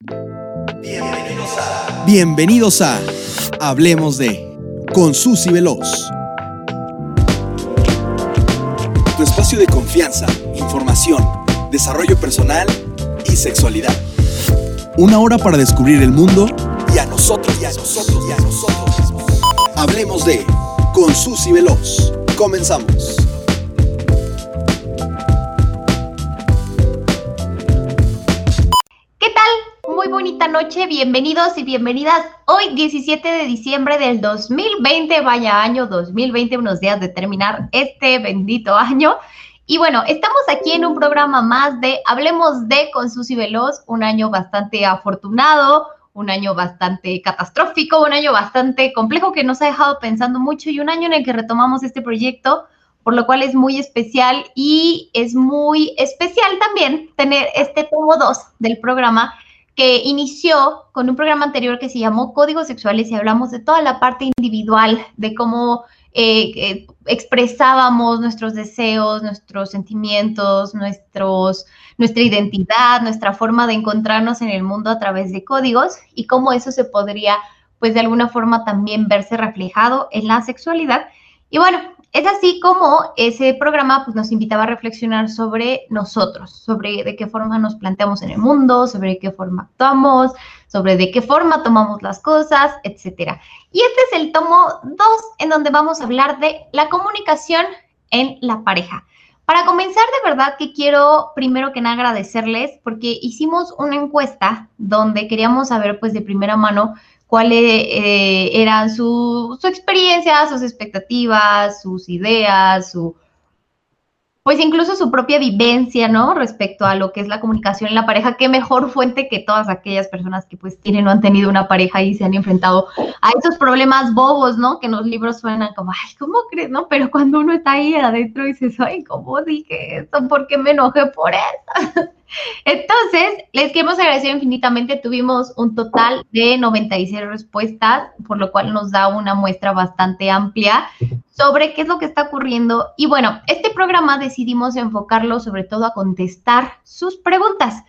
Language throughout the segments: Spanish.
Bienvenidos a, Bienvenidos a Hablemos de con Susy Veloz. Tu espacio de confianza, información, desarrollo personal y sexualidad. Una hora para descubrir el mundo y a nosotros y a nosotros y a nosotros Hablemos de con Susy Veloz. Comenzamos. Noche, bienvenidos y bienvenidas. Hoy 17 de diciembre del 2020, vaya año 2020, unos días de terminar este bendito año. Y bueno, estamos aquí en un programa más de Hablemos de con Susy Veloz, un año bastante afortunado, un año bastante catastrófico, un año bastante complejo que nos ha dejado pensando mucho y un año en el que retomamos este proyecto, por lo cual es muy especial y es muy especial también tener este tomo 2 del programa que inició con un programa anterior que se llamó Códigos Sexuales y hablamos de toda la parte individual, de cómo eh, eh, expresábamos nuestros deseos, nuestros sentimientos, nuestra identidad, nuestra forma de encontrarnos en el mundo a través de códigos y cómo eso se podría, pues de alguna forma también verse reflejado en la sexualidad. Y bueno, es así como ese programa pues, nos invitaba a reflexionar sobre nosotros, sobre de qué forma nos planteamos en el mundo, sobre qué forma actuamos, sobre de qué forma tomamos las cosas, etc. Y este es el tomo 2 en donde vamos a hablar de la comunicación en la pareja. Para comenzar, de verdad que quiero primero que nada agradecerles porque hicimos una encuesta donde queríamos saber pues de primera mano cuáles eh, eran su, su, experiencia, sus expectativas, sus ideas, su, pues incluso su propia vivencia, ¿no? Respecto a lo que es la comunicación en la pareja, qué mejor fuente que todas aquellas personas que pues tienen o han tenido una pareja y se han enfrentado a esos problemas bobos, ¿no? Que en los libros suenan como, ay, ¿cómo crees, no? Pero cuando uno está ahí adentro dices, ay, ¿cómo dije esto? ¿Por qué me enojé por eso? Entonces, les queremos agradecer infinitamente. Tuvimos un total de 96 respuestas, por lo cual nos da una muestra bastante amplia sobre qué es lo que está ocurriendo. Y bueno, este programa decidimos enfocarlo sobre todo a contestar sus preguntas.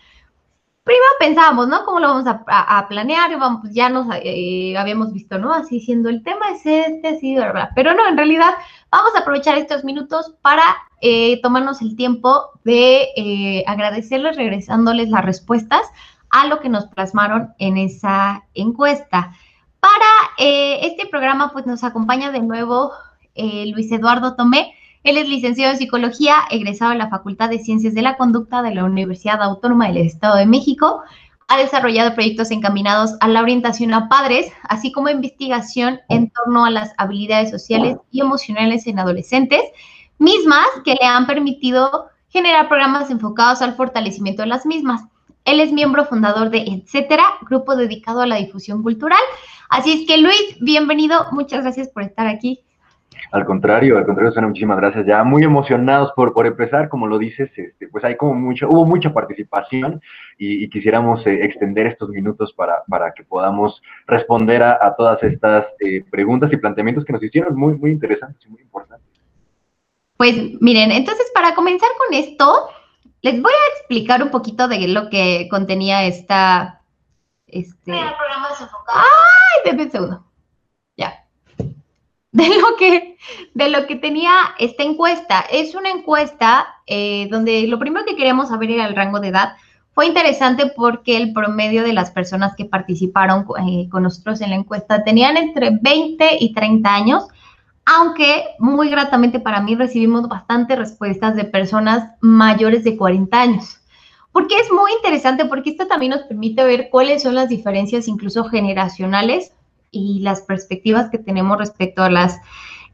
Primero pensábamos, ¿no? ¿Cómo lo vamos a, planear? Vamos, ya nos eh, habíamos visto, ¿no? Así siendo el tema es este, así, ¿verdad? Pero no, en realidad vamos a aprovechar estos minutos para eh, tomarnos el tiempo de eh, agradecerles, regresándoles las respuestas a lo que nos plasmaron en esa encuesta. Para este programa, pues nos acompaña de nuevo Luis Eduardo Tomé. Él es licenciado en psicología, egresado de la Facultad de Ciencias de la Conducta de la Universidad Autónoma del Estado de México. Ha desarrollado proyectos encaminados a la orientación a padres, así como investigación en torno a las habilidades sociales y emocionales en adolescentes mismas que le han permitido generar programas enfocados al fortalecimiento de las mismas. Él es miembro fundador de Etcétera, grupo dedicado a la difusión cultural. Así es que Luis, bienvenido, muchas gracias por estar aquí. Al contrario, al contrario, Susana, muchísimas gracias. Ya muy emocionados por, por empezar, como lo dices, este, pues hay como mucho, hubo mucha participación y, quisiéramos eh, extender estos minutos para, para que podamos responder a, todas estas eh, preguntas y planteamientos que nos hicieron muy, muy interesantes y muy importantes. Pues miren, entonces para comenzar con esto, les voy a explicar un poquito de lo que contenía esta. Este. ¡Ay! Denme un segundo. De lo que, de lo que tenía esta encuesta. Es una encuesta eh, donde lo primero que queríamos saber era el rango de edad. Fue interesante porque el promedio de las personas que participaron eh, con nosotros en la encuesta tenían entre 20 y 30 años aunque muy gratamente para mí recibimos bastantes respuestas de personas mayores de 40 años. Porque es muy interesante, porque esto también nos permite ver cuáles son las diferencias incluso generacionales y las perspectivas que tenemos respecto a las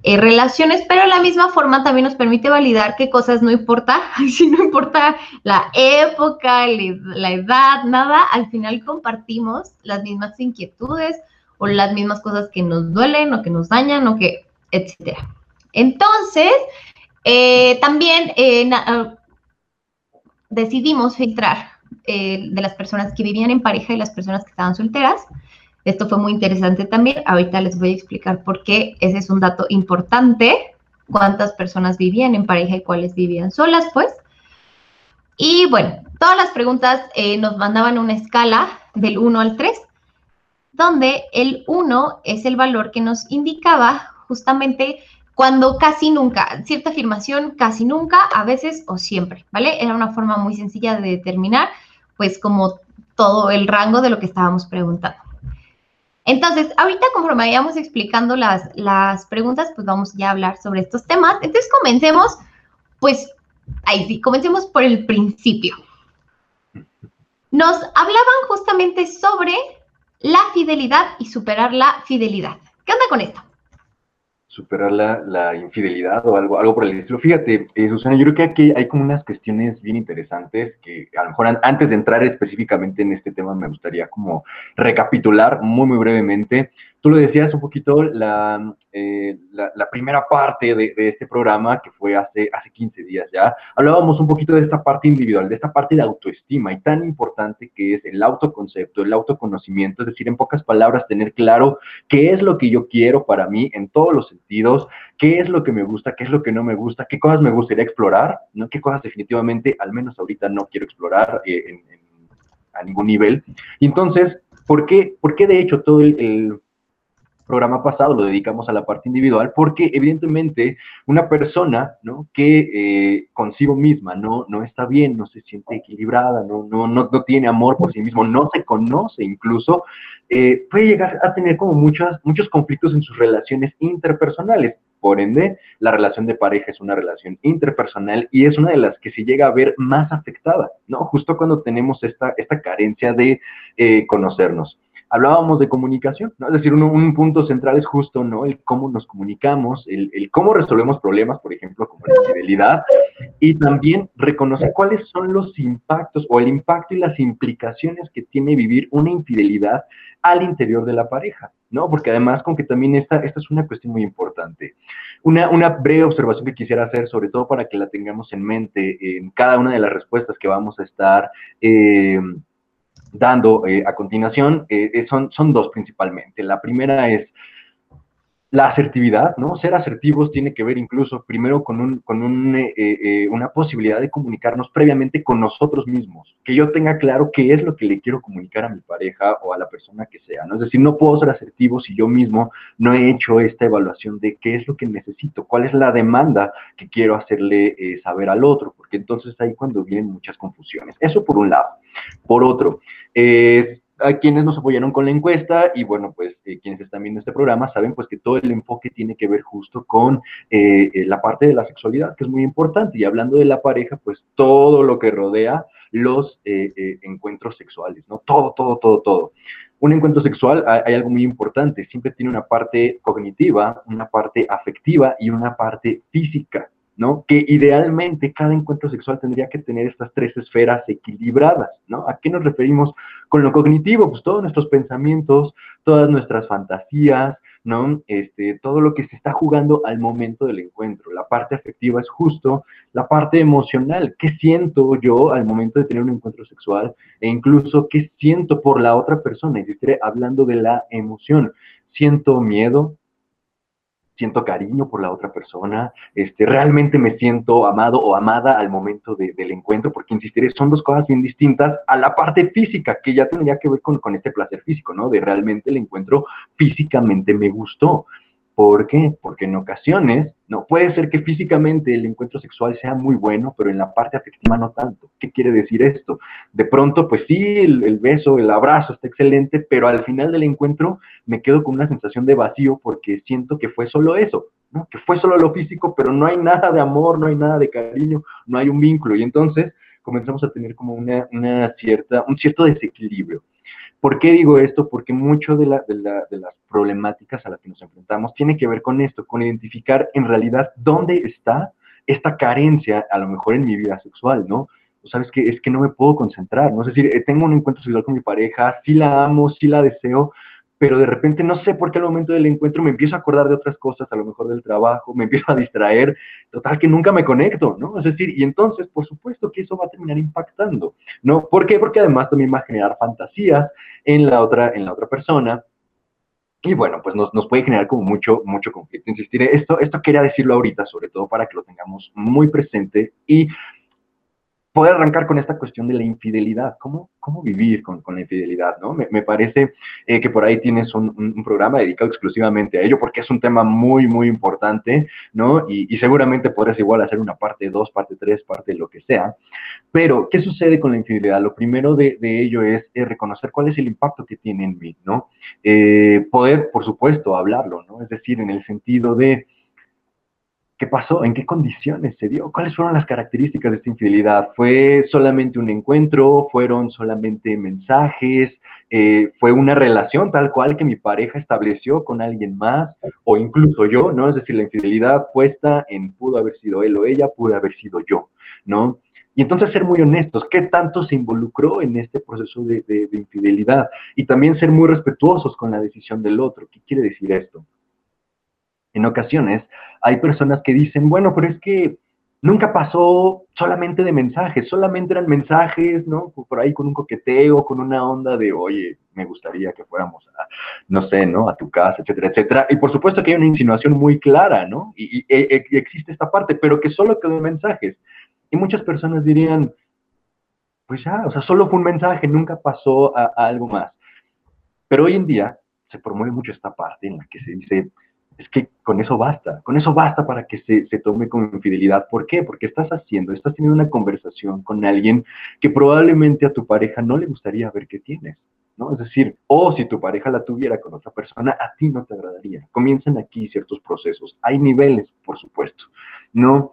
eh, relaciones, pero de la misma forma también nos permite validar qué cosas no importa, si no importa la época, la edad, nada, al final compartimos las mismas inquietudes o las mismas cosas que nos duelen o que nos dañan o que etcétera. Entonces, eh, también eh, ah, decidimos filtrar eh, de las personas que vivían en pareja y las personas que estaban solteras. Esto fue muy interesante también. Ahorita les voy a explicar por qué. Ese es un dato importante. Cuántas personas vivían en pareja y cuáles vivían solas, pues. Y bueno, todas las preguntas nos mandaban una escala del 1 al 3, donde el 1 es el valor que nos indicaba justamente cuando casi nunca, cierta afirmación casi nunca, a veces o siempre, ¿vale? Era una forma muy sencilla de determinar, pues como todo el rango de lo que estábamos preguntando. Entonces, ahorita conforme vayamos explicando las, las preguntas, pues vamos ya a hablar sobre estos temas. Entonces, comencemos, pues, ahí sí, comencemos por el principio. Nos hablaban justamente sobre la fidelidad y superar la fidelidad. ¿Qué onda con esto? Superar la, infidelidad o algo, algo por el estilo. Fíjate, eh, Susana, yo creo que aquí hay como unas cuestiones bien interesantes que a lo mejor antes de entrar específicamente en este tema me gustaría como recapitular muy, muy brevemente Tú lo decías un poquito, la, eh, la, primera parte de, este programa, que fue hace, hace 15 días ya, hablábamos un poquito de esta parte individual, de esta parte de autoestima y tan importante que es el autoconcepto, el autoconocimiento, es decir, en pocas palabras, tener claro qué es lo que yo quiero para mí en todos los sentidos, qué es lo que me gusta, qué es lo que no me gusta, qué cosas me gustaría explorar, ¿no? qué cosas definitivamente, al menos ahorita, no quiero explorar eh, a ningún nivel. Y entonces, ¿por qué, por qué de hecho todo el programa pasado lo dedicamos a la parte individual, porque evidentemente una persona ¿no? que eh, consigo misma no, no está bien, no se siente equilibrada, no, no, no, no tiene amor por sí mismo, no se conoce incluso, eh, puede llegar a tener como muchas, muchos conflictos en sus relaciones interpersonales. Por ende, la relación de pareja es una relación interpersonal y es una de las que se llega a ver más afectada, ¿no? Justo cuando tenemos esta, esta carencia de eh, conocernos hablábamos de comunicación, ¿no? Es decir, un, punto central es justo, ¿no? El cómo nos comunicamos, el, cómo resolvemos problemas, por ejemplo, como la infidelidad, y también reconocer cuáles son los impactos o el impacto y las implicaciones que tiene vivir una infidelidad al interior de la pareja, ¿no? Porque además, con que también esta, esta es una cuestión muy importante. Una, una breve observación que quisiera hacer, sobre todo para que la tengamos en mente en cada una de las respuestas que vamos a estar eh, dando eh, a continuación eh, eh, son, son dos principalmente. La primera es la asertividad, ¿no? Ser asertivos tiene que ver incluso primero con, un, con una posibilidad de comunicarnos previamente con nosotros mismos, que yo tenga claro qué es lo que le quiero comunicar a mi pareja o a la persona que sea, ¿no? Es decir, no puedo ser asertivo si yo mismo no he hecho esta evaluación de qué es lo que necesito, cuál es la demanda que quiero hacerle saber al otro, porque entonces ahí cuando vienen muchas confusiones. Eso por un lado. Por otro, eh, a quienes nos apoyaron con la encuesta y bueno, pues eh, quienes están viendo este programa saben pues que todo el enfoque tiene que ver justo con eh, la parte de la sexualidad, que es muy importante. Y hablando de la pareja, pues todo lo que rodea los encuentros sexuales, ¿no? Todo, todo, todo, todo. Un encuentro sexual hay algo muy importante, siempre tiene una parte cognitiva, una parte afectiva y una parte física. ¿No? Que idealmente cada encuentro sexual tendría que tener estas tres esferas equilibradas, ¿no? ¿A qué nos referimos con lo cognitivo? Pues todos nuestros pensamientos, todas nuestras fantasías, ¿no? Este, todo lo que se está jugando al momento del encuentro. La parte afectiva es justo la parte emocional. ¿Qué siento yo al momento de tener un encuentro sexual? E incluso, ¿qué siento por la otra persona? Y estaré hablando de la emoción. Siento miedo, siento cariño por la otra persona, este, realmente me siento amado o amada al momento del encuentro, porque insistiré, son dos cosas bien distintas a la parte física, que ya tendría que ver con, con este placer físico, ¿no? De realmente el encuentro físicamente me gustó. ¿Por qué? Porque en ocasiones, no puede ser que físicamente el encuentro sexual sea muy bueno, pero en la parte afectiva no tanto. ¿Qué quiere decir esto? De pronto, pues sí, el, beso, el abrazo está excelente, pero al final del encuentro me quedo con una sensación de vacío porque siento que fue solo eso, que fue solo lo físico, pero no hay nada de amor, no hay nada de cariño, no hay un vínculo. Y entonces comenzamos a tener como una, una cierta, un cierto desequilibrio. ¿Por qué digo esto? Porque mucho de, las problemáticas a las que nos enfrentamos tiene que ver con esto, con identificar en realidad dónde está esta carencia, a lo mejor en mi vida sexual, ¿no? sabes que es que no me puedo concentrar, ¿no? Es decir, eh, tengo un encuentro sexual con mi pareja, sí la amo, sí la deseo, pero de repente no sé por qué al momento del encuentro me empiezo a acordar de otras cosas, a lo mejor del trabajo, me empiezo a distraer, total que nunca me conecto, ¿no? Es decir, y entonces, por supuesto que eso va a terminar impactando, ¿no? ¿Por qué? Porque además también va a generar fantasías en la otra, en la otra persona, y bueno, pues nos, nos, puede generar como mucho, mucho conflicto. Insistiré, esto, esto quería decirlo ahorita, sobre todo para que lo tengamos muy presente y poder arrancar con esta cuestión de la infidelidad. ¿Cómo, cómo vivir con, con la infidelidad? ¿no? Me, me parece eh, que por ahí tienes un, un, programa dedicado exclusivamente a ello, porque es un tema muy, muy importante, ¿no? Y, y seguramente podrás igual hacer una parte 2, parte 3, parte lo que sea. Pero, ¿qué sucede con la infidelidad? Lo primero de, de ello es, es, reconocer cuál es el impacto que tiene en mí, ¿no? Eh, poder, por supuesto, hablarlo, ¿no? Es decir, en el sentido de ¿Qué pasó? ¿En qué condiciones se dio? ¿Cuáles fueron las características de esta infidelidad? ¿Fue solamente un encuentro? ¿Fueron solamente mensajes? Eh, ¿Fue una relación tal cual que mi pareja estableció con alguien más? O incluso yo, ¿no? Es decir, la infidelidad puesta en pudo haber sido él o ella, pudo haber sido yo, ¿no? Y entonces ser muy honestos, ¿qué tanto se involucró en este proceso de, de, de infidelidad? Y también ser muy respetuosos con la decisión del otro. ¿Qué quiere decir esto? En ocasiones hay personas que dicen, bueno, pero es que nunca pasó solamente de mensajes, solamente eran mensajes, ¿no? Por ahí con un coqueteo, con una onda de, oye, me gustaría que fuéramos a, no sé, ¿no? A tu casa, etcétera, etcétera. Y por supuesto que hay una insinuación muy clara, ¿no? Y, y, y existe esta parte, pero que solo quedó en mensajes. Y muchas personas dirían, pues ya, o sea, solo fue un mensaje, nunca pasó a, a algo más. Pero hoy en día se promueve mucho esta parte en la que se dice, es que con eso basta, con eso basta para que se, se, tome con infidelidad. ¿Por qué? Porque estás haciendo, estás teniendo una conversación con alguien que probablemente a tu pareja no le gustaría ver que tienes, ¿no? Es decir, o si tu pareja la tuviera con otra persona, a ti no te agradaría. Comienzan aquí ciertos procesos. Hay niveles, por supuesto, ¿no?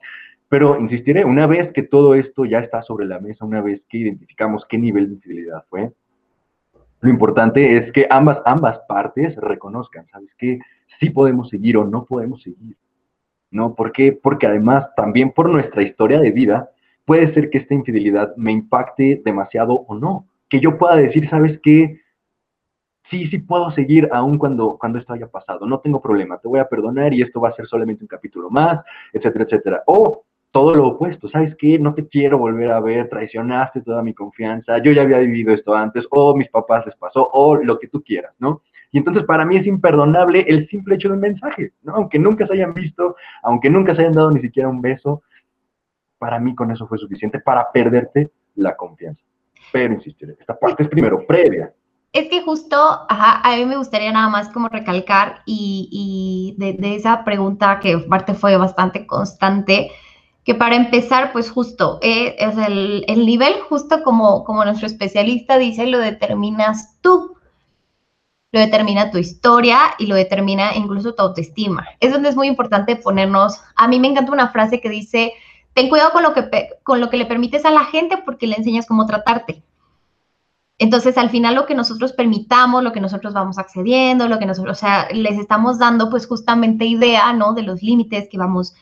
Pero insistiré, una vez que todo esto ya está sobre la mesa, una vez que identificamos qué nivel de infidelidad fue, lo importante es que ambas, ambas partes reconozcan, ¿sabes qué? sí podemos seguir o no podemos seguir. ¿No? ¿Por qué? Porque además también por nuestra historia de vida puede ser que esta infidelidad me impacte demasiado o no. Que yo pueda decir, ¿sabes qué? Sí, sí puedo seguir aún cuando, cuando esto haya pasado. No tengo problema, te voy a perdonar y esto va a ser solamente un capítulo más, etcétera, etcétera. O todo lo opuesto, ¿sabes qué? No te quiero volver a ver, traicionaste toda mi confianza, yo ya había vivido esto antes, o mis papás les pasó, o lo que tú quieras, ¿no? Y entonces para mí es imperdonable el simple hecho de un mensaje, ¿no? Aunque nunca se hayan visto, aunque nunca se hayan dado ni siquiera un beso, para mí con eso fue suficiente para perderte la confianza. Pero insistiré, esta parte es primero previa. Es que justo, ajá, a mí me gustaría nada más como recalcar y, y de, de, esa pregunta que parte fue bastante constante, que para empezar, pues justo, eh, es el, el, nivel justo como, como nuestro especialista dice, lo determinas tú lo determina tu historia y lo determina incluso tu autoestima. Es donde es muy importante ponernos, a mí me encanta una frase que dice, ten cuidado con lo que, con lo que le permites a la gente porque le enseñas cómo tratarte. Entonces, al final lo que nosotros permitamos, lo que nosotros vamos accediendo, lo que nosotros, o sea, les estamos dando pues justamente idea, ¿no? De los límites que vamos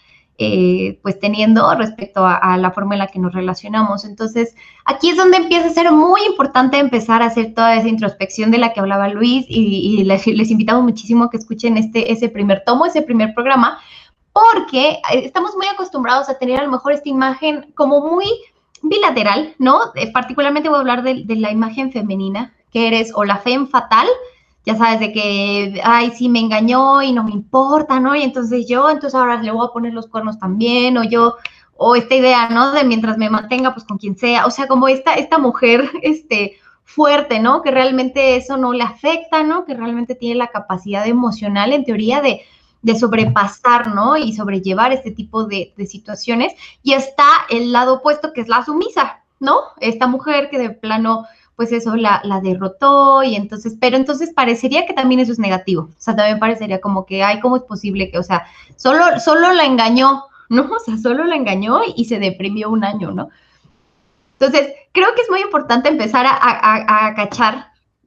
eh, pues teniendo respecto a, la forma en la que nos relacionamos. Entonces, aquí es donde empieza a ser muy importante empezar a hacer toda esa introspección de la que hablaba Luis y, les, les, invitamos muchísimo a que escuchen este, ese primer tomo, ese primer programa, porque eh, estamos muy acostumbrados a tener a lo mejor esta imagen como muy bilateral, ¿no? Eh, particularmente voy a hablar de, la imagen femenina, que eres o la femme fatal, ya sabes, de que, ay, sí, me engañó y no me importa, ¿no? Y entonces yo, entonces ahora le voy a poner los cuernos también, o yo, o esta idea, ¿no? De mientras me mantenga, pues con quien sea, o sea, como esta, esta mujer, este, fuerte, ¿no? Que realmente eso no le afecta, ¿no? Que realmente tiene la capacidad emocional, en teoría, de, de sobrepasar, ¿no? Y sobrellevar este tipo de, de situaciones. Y está el lado opuesto, que es la sumisa, ¿no? Esta mujer que de plano pues eso la, la, derrotó y entonces, pero entonces parecería que también eso es negativo, o sea, también parecería como que, ay, ¿cómo es posible que, o sea, solo, solo la engañó, ¿no? O sea, solo la engañó y se deprimió un año, ¿no? Entonces, creo que es muy importante empezar a, a, a cachar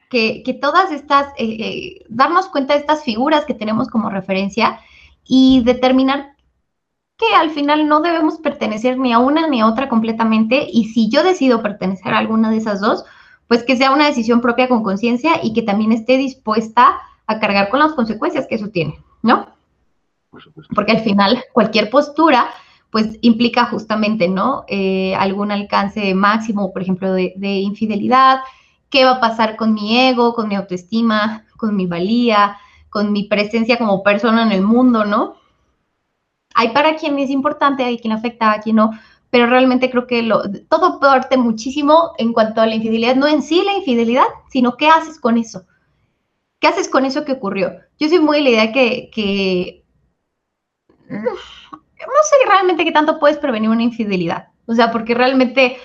que, que, todas estas, eh, eh, darnos cuenta de estas figuras que tenemos como referencia y determinar que al final no debemos pertenecer ni a una ni a otra completamente y si yo decido pertenecer a alguna de esas dos, pues que sea una decisión propia con conciencia y que también esté dispuesta a cargar con las consecuencias que eso tiene, ¿no? Porque al final cualquier postura pues implica justamente, ¿no? Eh, algún alcance máximo, por ejemplo, de, de, infidelidad, qué va a pasar con mi ego, con mi autoestima, con mi valía, con mi presencia como persona en el mundo, ¿no? Hay para quien es importante, hay quien afecta, a quien no, pero realmente creo que todo parte muchísimo en cuanto a la infidelidad, no en sí la infidelidad, sino qué haces con eso. ¿Qué haces con eso que ocurrió? Yo soy muy la idea que, no sé realmente qué tanto puedes prevenir una infidelidad. O sea, porque realmente,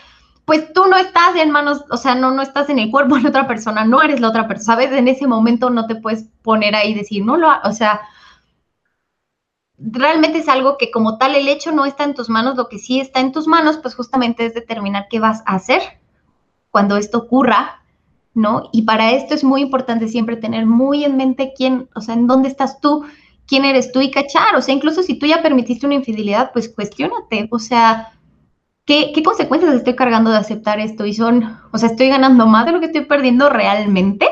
pues tú no estás en manos, o sea, no, no estás en el cuerpo de otra persona, no eres la otra persona, ¿sabes? En ese momento no te puedes poner ahí y decir, no lo, o sea, realmente es algo que como tal el hecho no está en tus manos, lo que sí está en tus manos, pues justamente es determinar qué vas a hacer cuando esto ocurra, ¿no? Y para esto es muy importante siempre tener muy en mente quién, o sea, en dónde estás tú, quién eres tú y cachar, o sea, incluso si tú ya permitiste una infidelidad, pues cuestionate, o sea, ¿qué, qué consecuencias estoy cargando de aceptar esto? Y son, o sea, estoy ganando más de lo que estoy perdiendo realmente,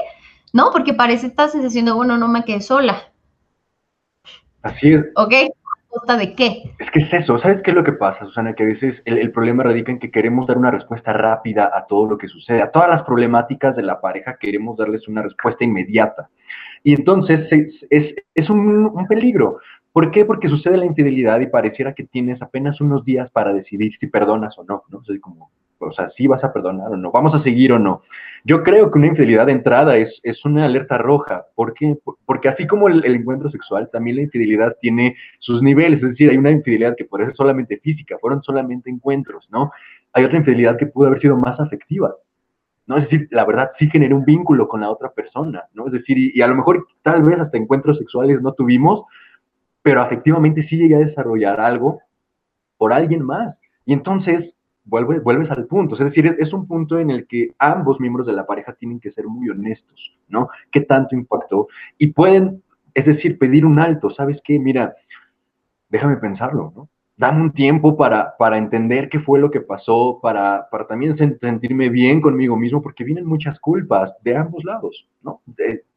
¿no? Porque parece esta sensación de, bueno, no me quedé sola, Así es. ¿Ok? ¿Costa de qué? Es que es eso, ¿sabes qué es lo que pasa, Susana? Que a veces el, problema radica en que queremos dar una respuesta rápida a todo lo que sucede, a todas las problemáticas de la pareja queremos darles una respuesta inmediata. Y entonces es, es, un, un, peligro. ¿Por qué? Porque sucede la infidelidad y pareciera que tienes apenas unos días para decidir si perdonas o no, ¿no? O como, o sea, si vas a perdonar o no, vamos a seguir o no. Yo creo que una infidelidad de entrada es, es una alerta roja. ¿Por qué? Porque así como el, encuentro sexual, también la infidelidad tiene sus niveles. Es decir, hay una infidelidad que puede ser solamente física, fueron solamente encuentros, ¿no? Hay otra infidelidad que pudo haber sido más afectiva. ¿no? Es decir, la verdad sí generé un vínculo con la otra persona, ¿no? Es decir, y, a lo mejor tal vez hasta encuentros sexuales no tuvimos, pero afectivamente sí llegué a desarrollar algo por alguien más. Y entonces vuelves, vuelves al punto. Es decir, es, un punto en el que ambos miembros de la pareja tienen que ser muy honestos, ¿no? ¿Qué tanto impactó? Y pueden, es decir, pedir un alto. ¿Sabes qué? Mira, déjame pensarlo, ¿no? Dame un tiempo para, para entender qué fue lo que pasó, para, para también sentirme bien conmigo mismo, porque vienen muchas culpas de ambos lados, ¿no?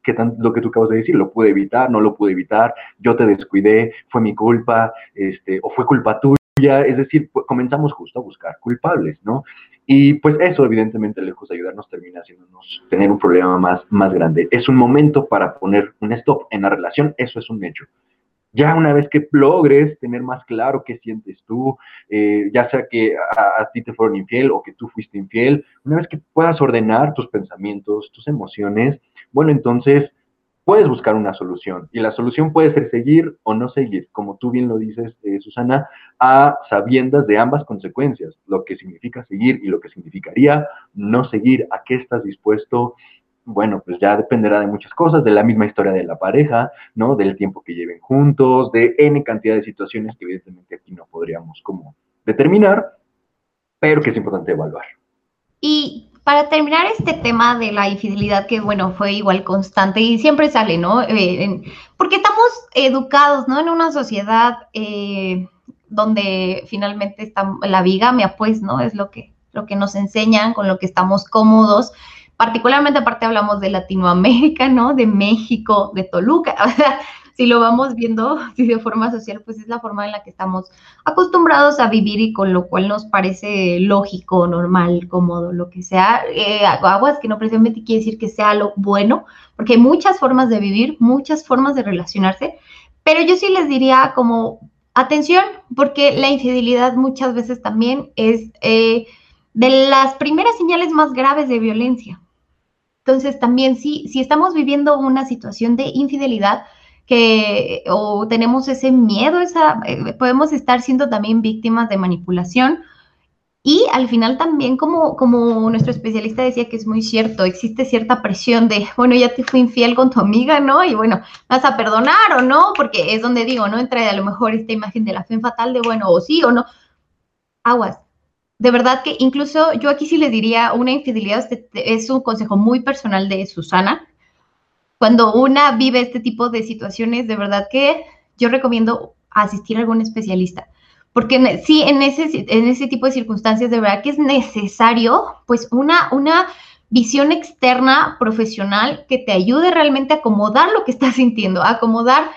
que tan, lo que tú acabas de decir, lo pude evitar, no lo pude evitar, yo te descuidé, fue mi culpa, este, o fue culpa tuya es decir, pues, comenzamos justo a buscar culpables, ¿no? Y pues eso, evidentemente, lejos de ayudarnos, termina haciéndonos tener un problema más, más grande. Es un momento para poner un stop en la relación, eso es un hecho. Ya una vez que logres tener más claro qué sientes tú, eh, ya sea que a, a, ti te fueron infiel o que tú fuiste infiel, una vez que puedas ordenar tus pensamientos, tus emociones, bueno, entonces puedes buscar una solución. Y la solución puede ser seguir o no seguir, como tú bien lo dices, eh, Susana, a sabiendas de ambas consecuencias, lo que significa seguir y lo que significaría no seguir, a qué estás dispuesto. Bueno, pues ya dependerá de muchas cosas, de la misma historia de la pareja, ¿no? Del tiempo que lleven juntos, de N cantidad de situaciones que evidentemente aquí no podríamos como determinar, pero que es importante evaluar. Y para terminar este tema de la infidelidad, que bueno, fue igual constante y siempre sale, ¿no? Eh, porque estamos educados, ¿no? En una sociedad eh, donde finalmente está la bigamia, pues, ¿no? Es lo que, lo que nos enseñan, con lo que estamos cómodos. Particularmente aparte hablamos de Latinoamérica, ¿no? De México, de Toluca. O sea, si lo vamos viendo si de forma social, pues es la forma en la que estamos acostumbrados a vivir y con lo cual nos parece lógico, normal, cómodo, lo que sea. Eh, aguas que no precisamente quiere decir que sea lo bueno, porque hay muchas formas de vivir, muchas formas de relacionarse, pero yo sí les diría como atención, porque la infidelidad muchas veces también es eh, de las primeras señales más graves de violencia. Entonces también sí, si estamos viviendo una situación de infidelidad, que o tenemos ese miedo, eh, podemos estar siendo también víctimas de manipulación. Y al final también, como, nuestro especialista decía que es muy cierto, existe cierta presión de, bueno, ya te fui infiel con tu amiga, ¿no? Y bueno, vas a perdonar o no, porque es donde digo, ¿no? Entra a lo mejor esta imagen de la fe fatal de, bueno, o sí o no. Aguas. De verdad que incluso yo aquí sí le diría una infidelidad, es un consejo muy personal de Susana, cuando una vive este tipo de situaciones, de verdad que yo recomiendo asistir a algún especialista. Porque sí, en ese, en ese tipo de circunstancias, de verdad que es necesario, pues, una, una visión externa profesional que te ayude realmente a acomodar lo que estás sintiendo, a acomodar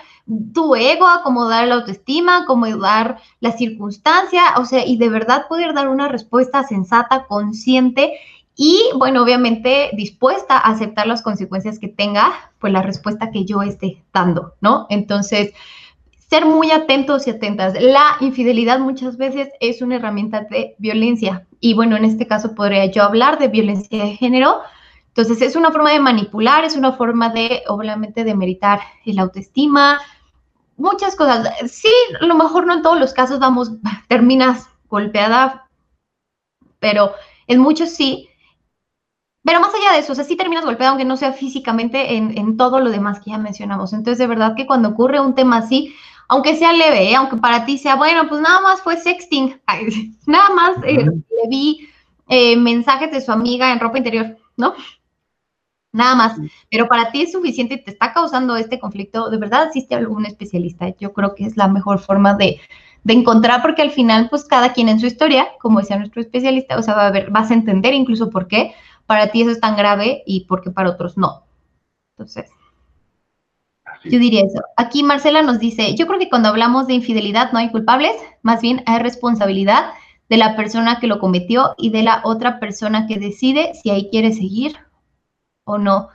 tu ego, acomodar la autoestima, acomodar la circunstancia, o sea, y de verdad poder dar una respuesta sensata, consciente y bueno, obviamente dispuesta a aceptar las consecuencias que tenga, pues la respuesta que yo esté dando, ¿no? Entonces, ser muy atentos y atentas. La infidelidad muchas veces es una herramienta de violencia y bueno, en este caso podría yo hablar de violencia de género. Entonces es una forma de manipular, es una forma de, obviamente, de meritar el autoestima, muchas cosas. Sí, a lo mejor no en todos los casos vamos, terminas golpeada, pero en muchos sí. Pero más allá de eso, o sea, sí terminas golpeada, aunque no sea físicamente, en, en todo lo demás que ya mencionamos. Entonces, de verdad que cuando ocurre un tema así, aunque sea leve, ¿eh? aunque para ti sea, bueno, pues nada más fue sexting, nada más eh, le vi eh, mensajes de su amiga en ropa interior, ¿no? Nada más, pero para ti es suficiente y te está causando este conflicto, de verdad existe algún especialista. Yo creo que es la mejor forma de, encontrar, porque al final, pues cada quien en su historia, como decía nuestro especialista, o sea, va a ver, vas a entender incluso por qué para ti eso es tan grave y por qué para otros no. Entonces, yo diría eso. Aquí Marcela nos dice, yo creo que cuando hablamos de infidelidad no hay culpables, más bien hay responsabilidad de la persona que lo cometió y de la otra persona que decide si ahí quiere seguir o no.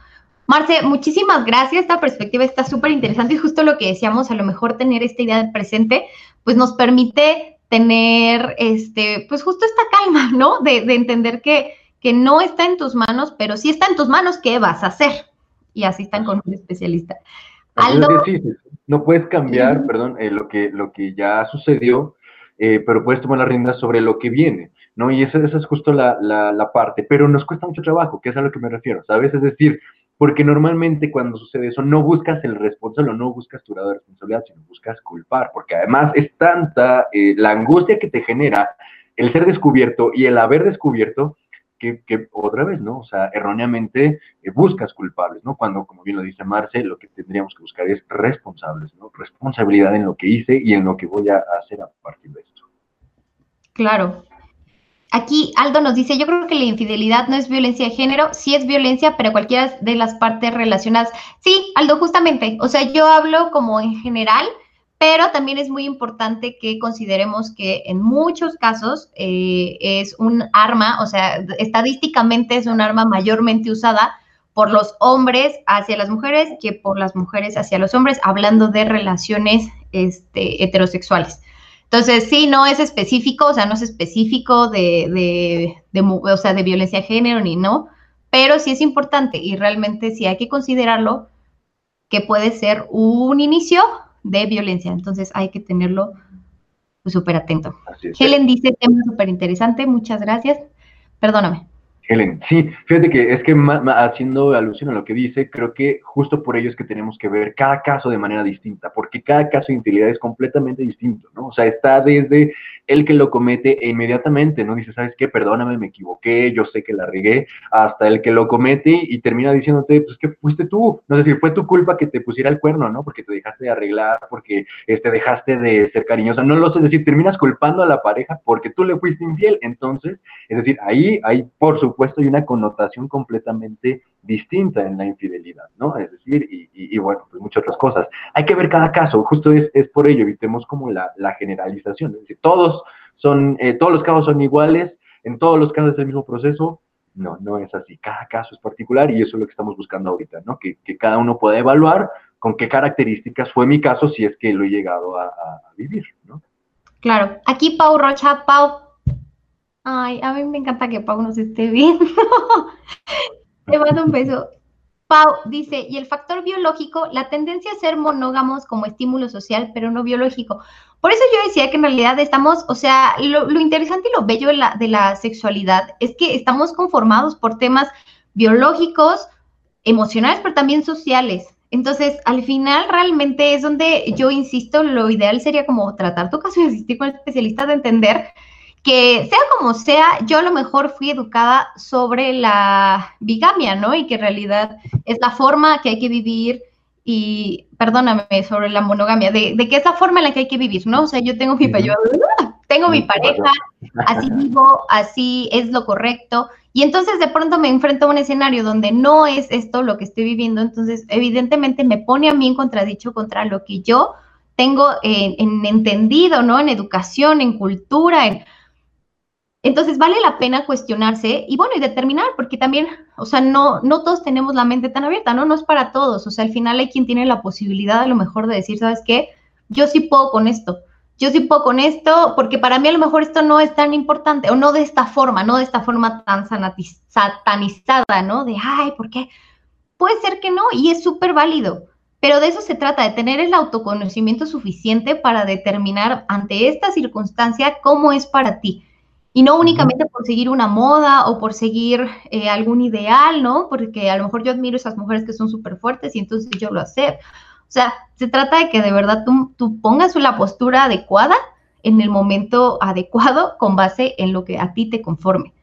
Marce, muchísimas gracias. Esta perspectiva está súper interesante y justo lo que decíamos, a lo mejor tener esta idea presente, pues nos permite tener, este, pues justo esta calma, ¿no? De, entender que, que no está en tus manos, pero sí está en tus manos, ¿qué vas a hacer? Y así están con un especialista. No puedes cambiar, perdón, eh, lo, que, lo que ya sucedió, eh, pero puedes tomar las riendas sobre lo que viene, ¿no? Y esa, esa es justo la, la, parte, pero nos cuesta mucho trabajo, que es a lo que me refiero, ¿sabes? Es decir, porque normalmente cuando sucede eso no buscas el responsable, no buscas tu grado de responsabilidad, sino buscas culpar, porque además es tanta eh, la angustia que te genera el ser descubierto y el haber descubierto que, otra vez, ¿no? O sea, erróneamente eh, buscas culpables, ¿no? Cuando, como bien lo dice Marce, lo que tendríamos que buscar es responsables, ¿no? Responsabilidad en lo que hice y en lo que voy a hacer a partir de esto. Claro. Aquí Aldo nos dice, yo creo que la infidelidad no es violencia de género, sí es violencia, pero cualquiera de las partes relacionadas. Sí, Aldo, justamente, o sea, yo hablo como en general, pero también es muy importante que consideremos que en muchos casos eh, es un arma, o sea, estadísticamente es un arma mayormente usada por los hombres hacia las mujeres que por las mujeres hacia los hombres, hablando de relaciones este, heterosexuales. Entonces, sí, no es específico, o sea, no es específico de, de, o sea, de violencia de género ni no, pero sí es importante y realmente sí hay que considerarlo que puede ser un inicio de violencia. Entonces hay que tenerlo súper atento. Helen dice, tema súper interesante, muchas gracias. Perdóname. Helen, sí, fíjate que es que haciendo alusión a lo que dice, creo que justo por ello es que tenemos que ver cada caso de manera distinta, porque cada caso de infidelidad es completamente distinto, ¿no? O sea, está desde el que lo comete e inmediatamente, ¿no? Dice, ¿sabes qué? Perdóname, me equivoqué, yo sé que la regué, hasta el que lo comete y termina diciéndote, pues que fuiste tú, no sé si fue tu culpa que te pusiera el cuerno, ¿no? Porque te dejaste de arreglar, porque este, dejaste de ser cariñosa, no lo sé, decir, terminas culpando a la pareja porque tú le fuiste infiel, entonces, es decir, ahí hay, por supuesto, hay una connotación completamente distinta en la infidelidad, ¿no? Es decir, y, bueno, pues muchas otras cosas. Hay que ver cada caso, justo es, es por ello, evitemos como la, la generalización, es decir, todos son, eh, todos los casos son iguales, en todos los casos es el mismo proceso, no, no es así, cada caso es particular y eso es lo que estamos buscando ahorita, ¿no? Que, cada uno pueda evaluar con qué características fue mi caso si es que lo he llegado a, a vivir, ¿no? Claro, aquí Pau Rocha, Pau, ay, a mí me encanta que Pau nos esté viendo. Te mando un beso. Pau dice, y el factor biológico, la tendencia a ser monógamos como estímulo social, pero no biológico. Por eso yo decía que en realidad estamos, o sea, lo, interesante y lo bello de la, de la sexualidad es que estamos conformados por temas biológicos, emocionales, pero también sociales. Entonces, al final realmente es donde yo insisto, lo ideal sería como tratar tu caso y asistir con especialistas de entender que sea como sea, yo a lo mejor fui educada sobre la bigamia, ¿no? Y que en realidad es la forma que hay que vivir y, perdóname, sobre la monogamia, de, de que es la forma en la que hay que vivir, ¿no? O sea, yo tengo mi, tengo mi pareja, así vivo, así es lo correcto. Y entonces de pronto me enfrento a un escenario donde no es esto lo que estoy viviendo, entonces evidentemente me pone a mí en contradicho contra lo que yo tengo en, en entendido, ¿no? En educación, en cultura, en entonces vale la pena cuestionarse y bueno, y determinar, porque también, o sea, no, no todos tenemos la mente tan abierta, ¿no? No es para todos, o sea, al final hay quien tiene la posibilidad a lo mejor de decir, ¿sabes qué? yo sí puedo con esto, yo sí puedo con esto, porque para mí a lo mejor esto no es tan importante, o no de esta forma, no de esta forma tan satanizada, ¿no? De, ay, ¿por qué? Puede ser que no, y es súper válido, pero de eso se trata, de tener el autoconocimiento suficiente para determinar ante esta circunstancia cómo es para ti. Y no únicamente por seguir una moda o por seguir eh, algún ideal, ¿no? Porque a lo mejor yo admiro esas mujeres que son súper fuertes y entonces yo lo acepto. O sea, se trata de que de verdad tú, tú pongas la postura adecuada en el momento adecuado con base en lo que a ti te conforme.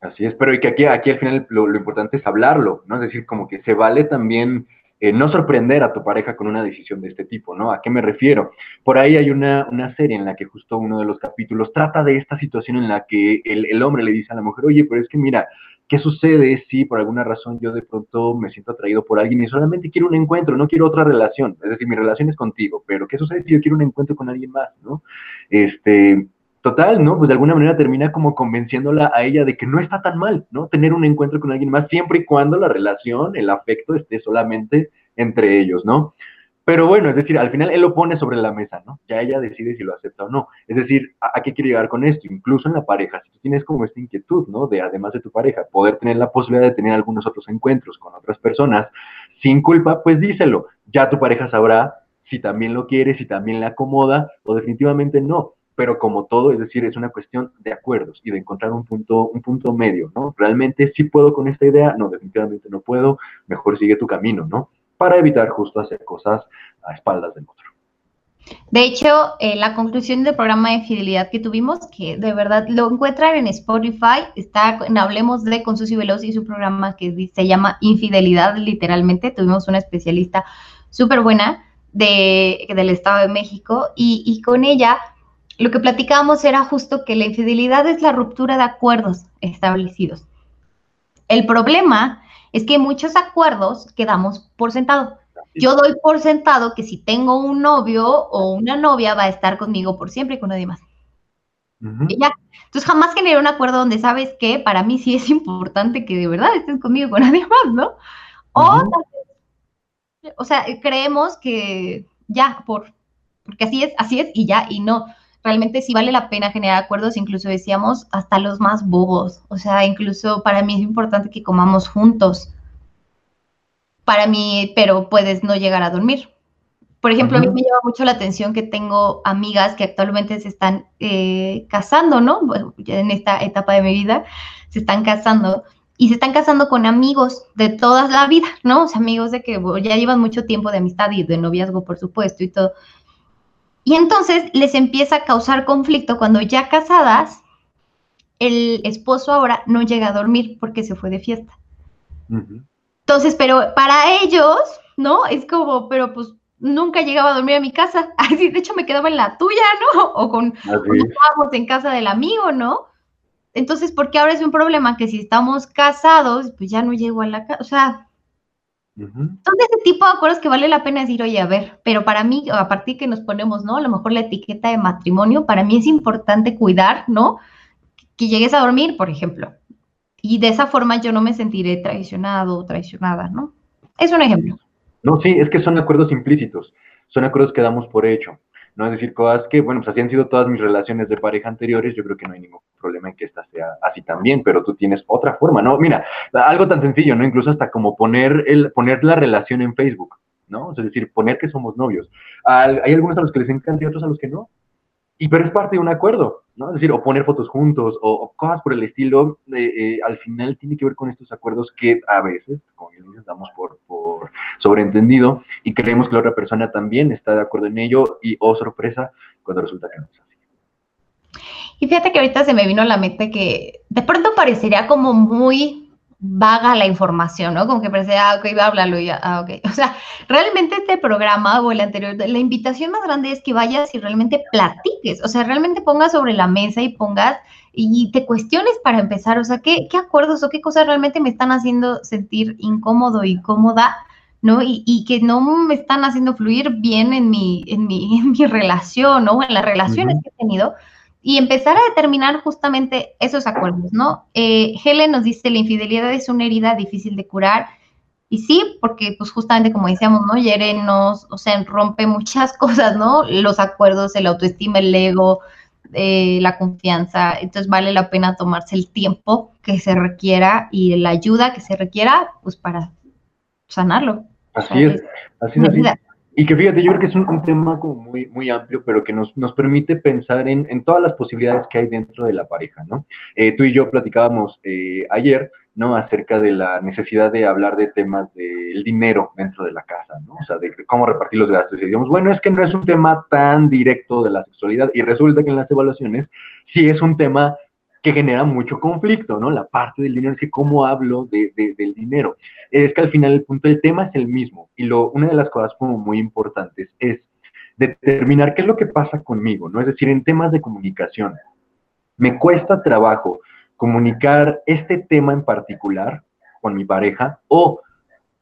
Así es, pero y que aquí, aquí al final lo, lo importante es hablarlo, ¿no? Es decir, como que se vale también eh, no sorprender a tu pareja con una decisión de este tipo, ¿no? ¿A qué me refiero? Por ahí hay una, una serie en la que justo uno de los capítulos trata de esta situación en la que el, el hombre le dice a la mujer, oye, pero es que mira, ¿Qué sucede si por alguna razón yo de pronto me siento atraído por alguien y solamente quiero un encuentro, no quiero otra relación? Es decir, mi relación es contigo, pero ¿qué sucede si yo quiero un encuentro con alguien más, no? Este, total, ¿no? Pues de alguna manera termina como convenciéndola a ella de que no está tan mal, ¿no? Tener un encuentro con alguien más siempre y cuando la relación, el afecto esté solamente entre ellos, ¿no? Pero bueno, es decir, al final él lo pone sobre la mesa, ¿no? Ya ella decide si lo acepta o no. Es decir, ¿a, qué quiere llegar con esto? Incluso en la pareja, si tú tienes como esta inquietud, ¿no? De además de tu pareja, poder tener la posibilidad de tener algunos otros encuentros con otras personas, sin culpa, pues díselo. Ya tu pareja sabrá si también lo quiere, si también le acomoda o definitivamente no. Pero como todo, es decir, es una cuestión de acuerdos y de encontrar un punto, un punto medio, ¿no? Realmente sí puedo con esta idea, no, definitivamente no puedo, mejor sigue tu camino, ¿no? para evitar justo hacer cosas a espaldas del otro. De hecho, eh, la conclusión del programa de fidelidad que tuvimos, que de verdad lo encuentran en Spotify, está en Hablemos de con Susi Veloz y su programa que se llama Infidelidad, literalmente. Tuvimos una especialista súper buena de, del Estado de México y, y con ella lo que platicábamos era justo que la infidelidad es la ruptura de acuerdos establecidos. El problema es que muchos acuerdos quedamos por sentado. Yo doy por sentado que si tengo un novio o una novia va a estar conmigo por siempre y con nadie más. y ya. Entonces jamás generé un acuerdo donde sabes que para mí sí es importante que de verdad estés conmigo con nadie más, ¿no? O, o sea, creemos que ya, por, porque así es, así es y ya, y no realmente sí vale la pena generar acuerdos, incluso decíamos hasta los más bobos. O sea, incluso para mí es importante que comamos juntos. Para mí, pero puedes no llegar a dormir. Por ejemplo, a mí me llama mucho la atención que tengo amigas que actualmente se están eh, casando, ¿no? en esta etapa de mi vida se están casando y se están casando con amigos de toda la vida, ¿no? O sea, amigos de que ya llevan mucho tiempo de amistad y de noviazgo, por supuesto, y todo. Y entonces les empieza a causar conflicto cuando ya casadas, el esposo ahora no llega a dormir porque se fue de fiesta. Entonces, pero para ellos, ¿no? Es como, pero pues nunca llegaba a dormir a mi casa. Así, de hecho, me quedaba en la tuya, ¿no? O con, estábamos en casa del amigo, ¿no? Entonces, ¿por qué ahora es un problema que si estamos casados, pues ya no llego a la casa? O sea, son de ese tipo de acuerdos que vale la pena decir, oye, a ver, pero para mí, a partir que nos ponemos, ¿no? A lo mejor la etiqueta de matrimonio, para mí es importante cuidar, ¿no? Que llegues a dormir, por ejemplo. Y de esa forma yo no me sentiré traicionado o traicionada, ¿no? Es un ejemplo. No, sí, es que son acuerdos implícitos, son acuerdos que damos por hecho. ¿No? Es decir, cosas que, bueno, pues así han sido todas mis relaciones de pareja anteriores, yo creo que no hay ningún problema en que esta sea así también, pero tú tienes otra forma, ¿no? Mira, algo tan sencillo, ¿no? Incluso hasta como poner, el, poner la relación en Facebook, ¿no? Es decir, poner que somos novios. Hay algunos a los que les encanta y otros a los que no. Y pero es parte de un acuerdo, ¿no? Es decir, o poner fotos juntos o, cosas por el estilo, eh, eh, al final tiene que ver con estos acuerdos que a veces, como bien dices, damos por, por sobreentendido y creemos que la otra persona también está de acuerdo en ello y, oh sorpresa, cuando resulta que no es así. Y fíjate que ahorita se me vino a la mente que de pronto parecería como muy vaga la información, ¿no? Como que parece, ah, ok, háblalo y ya, ah, ok. O sea, realmente este programa o el anterior, la invitación más grande es que vayas y realmente platiques, o sea, realmente pongas sobre la mesa y pongas y te cuestiones para empezar, o sea, ¿qué, qué acuerdos o qué cosas realmente me están haciendo sentir incómodo y cómoda? ¿no? Y, y, que no me están haciendo fluir bien en mi, en mi, en mi relación, ¿no? En las relaciones que he tenido y empezar a determinar justamente esos acuerdos, ¿no? Eh, Helen nos dice, la infidelidad es una herida difícil de curar Y sí, porque pues justamente como decíamos, ¿no? Yere nos, o sea, rompe muchas cosas, ¿no? Los acuerdos, el autoestima, el ego, eh, la confianza. Entonces vale la pena tomarse el tiempo que se requiera y la ayuda que se requiera, pues para sanarlo. Así es, así es. Y que fíjate, yo creo que es un, tema como muy, muy amplio, pero que nos, nos permite pensar en, en, todas las posibilidades que hay dentro de la pareja, ¿no? Eh, tú y yo platicábamos eh, ayer, ¿no? Acerca de la necesidad de hablar de temas del dinero dentro de la casa, ¿no? O sea, de cómo repartir los gastos. Y digamos, bueno, es que no es un tema tan directo de la sexualidad y resulta que en las evaluaciones sí es un tema que genera mucho conflicto, ¿no? La parte del dinero, es que cómo hablo de, del dinero. Es que al final el punto del tema es el mismo. Y lo, una de las cosas como muy importantes es determinar qué es lo que pasa conmigo, ¿no? Es decir, en temas de comunicación, me cuesta trabajo comunicar este tema en particular con mi pareja o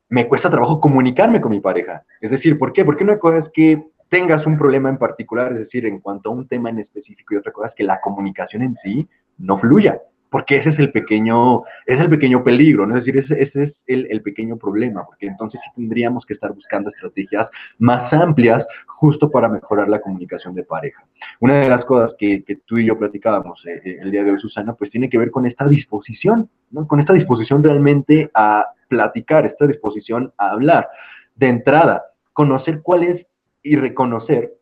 me cuesta trabajo comunicarme con mi pareja. Es decir, ¿por qué? Porque una cosa es que tengas un problema en particular, es decir, en cuanto a un tema en específico y otra cosa es que la comunicación en sí no fluya, porque ese es el pequeño, es el pequeño peligro, ¿no? Es decir, ese, es el, pequeño problema, porque entonces sí tendríamos que estar buscando estrategias más amplias justo para mejorar la comunicación de pareja. Una de las cosas que, que tú y yo platicábamos eh, eh, el día de hoy, Susana, pues tiene que ver con esta disposición, ¿no? Con esta disposición realmente a platicar, esta disposición a hablar. De entrada, conocer cuál es y reconocer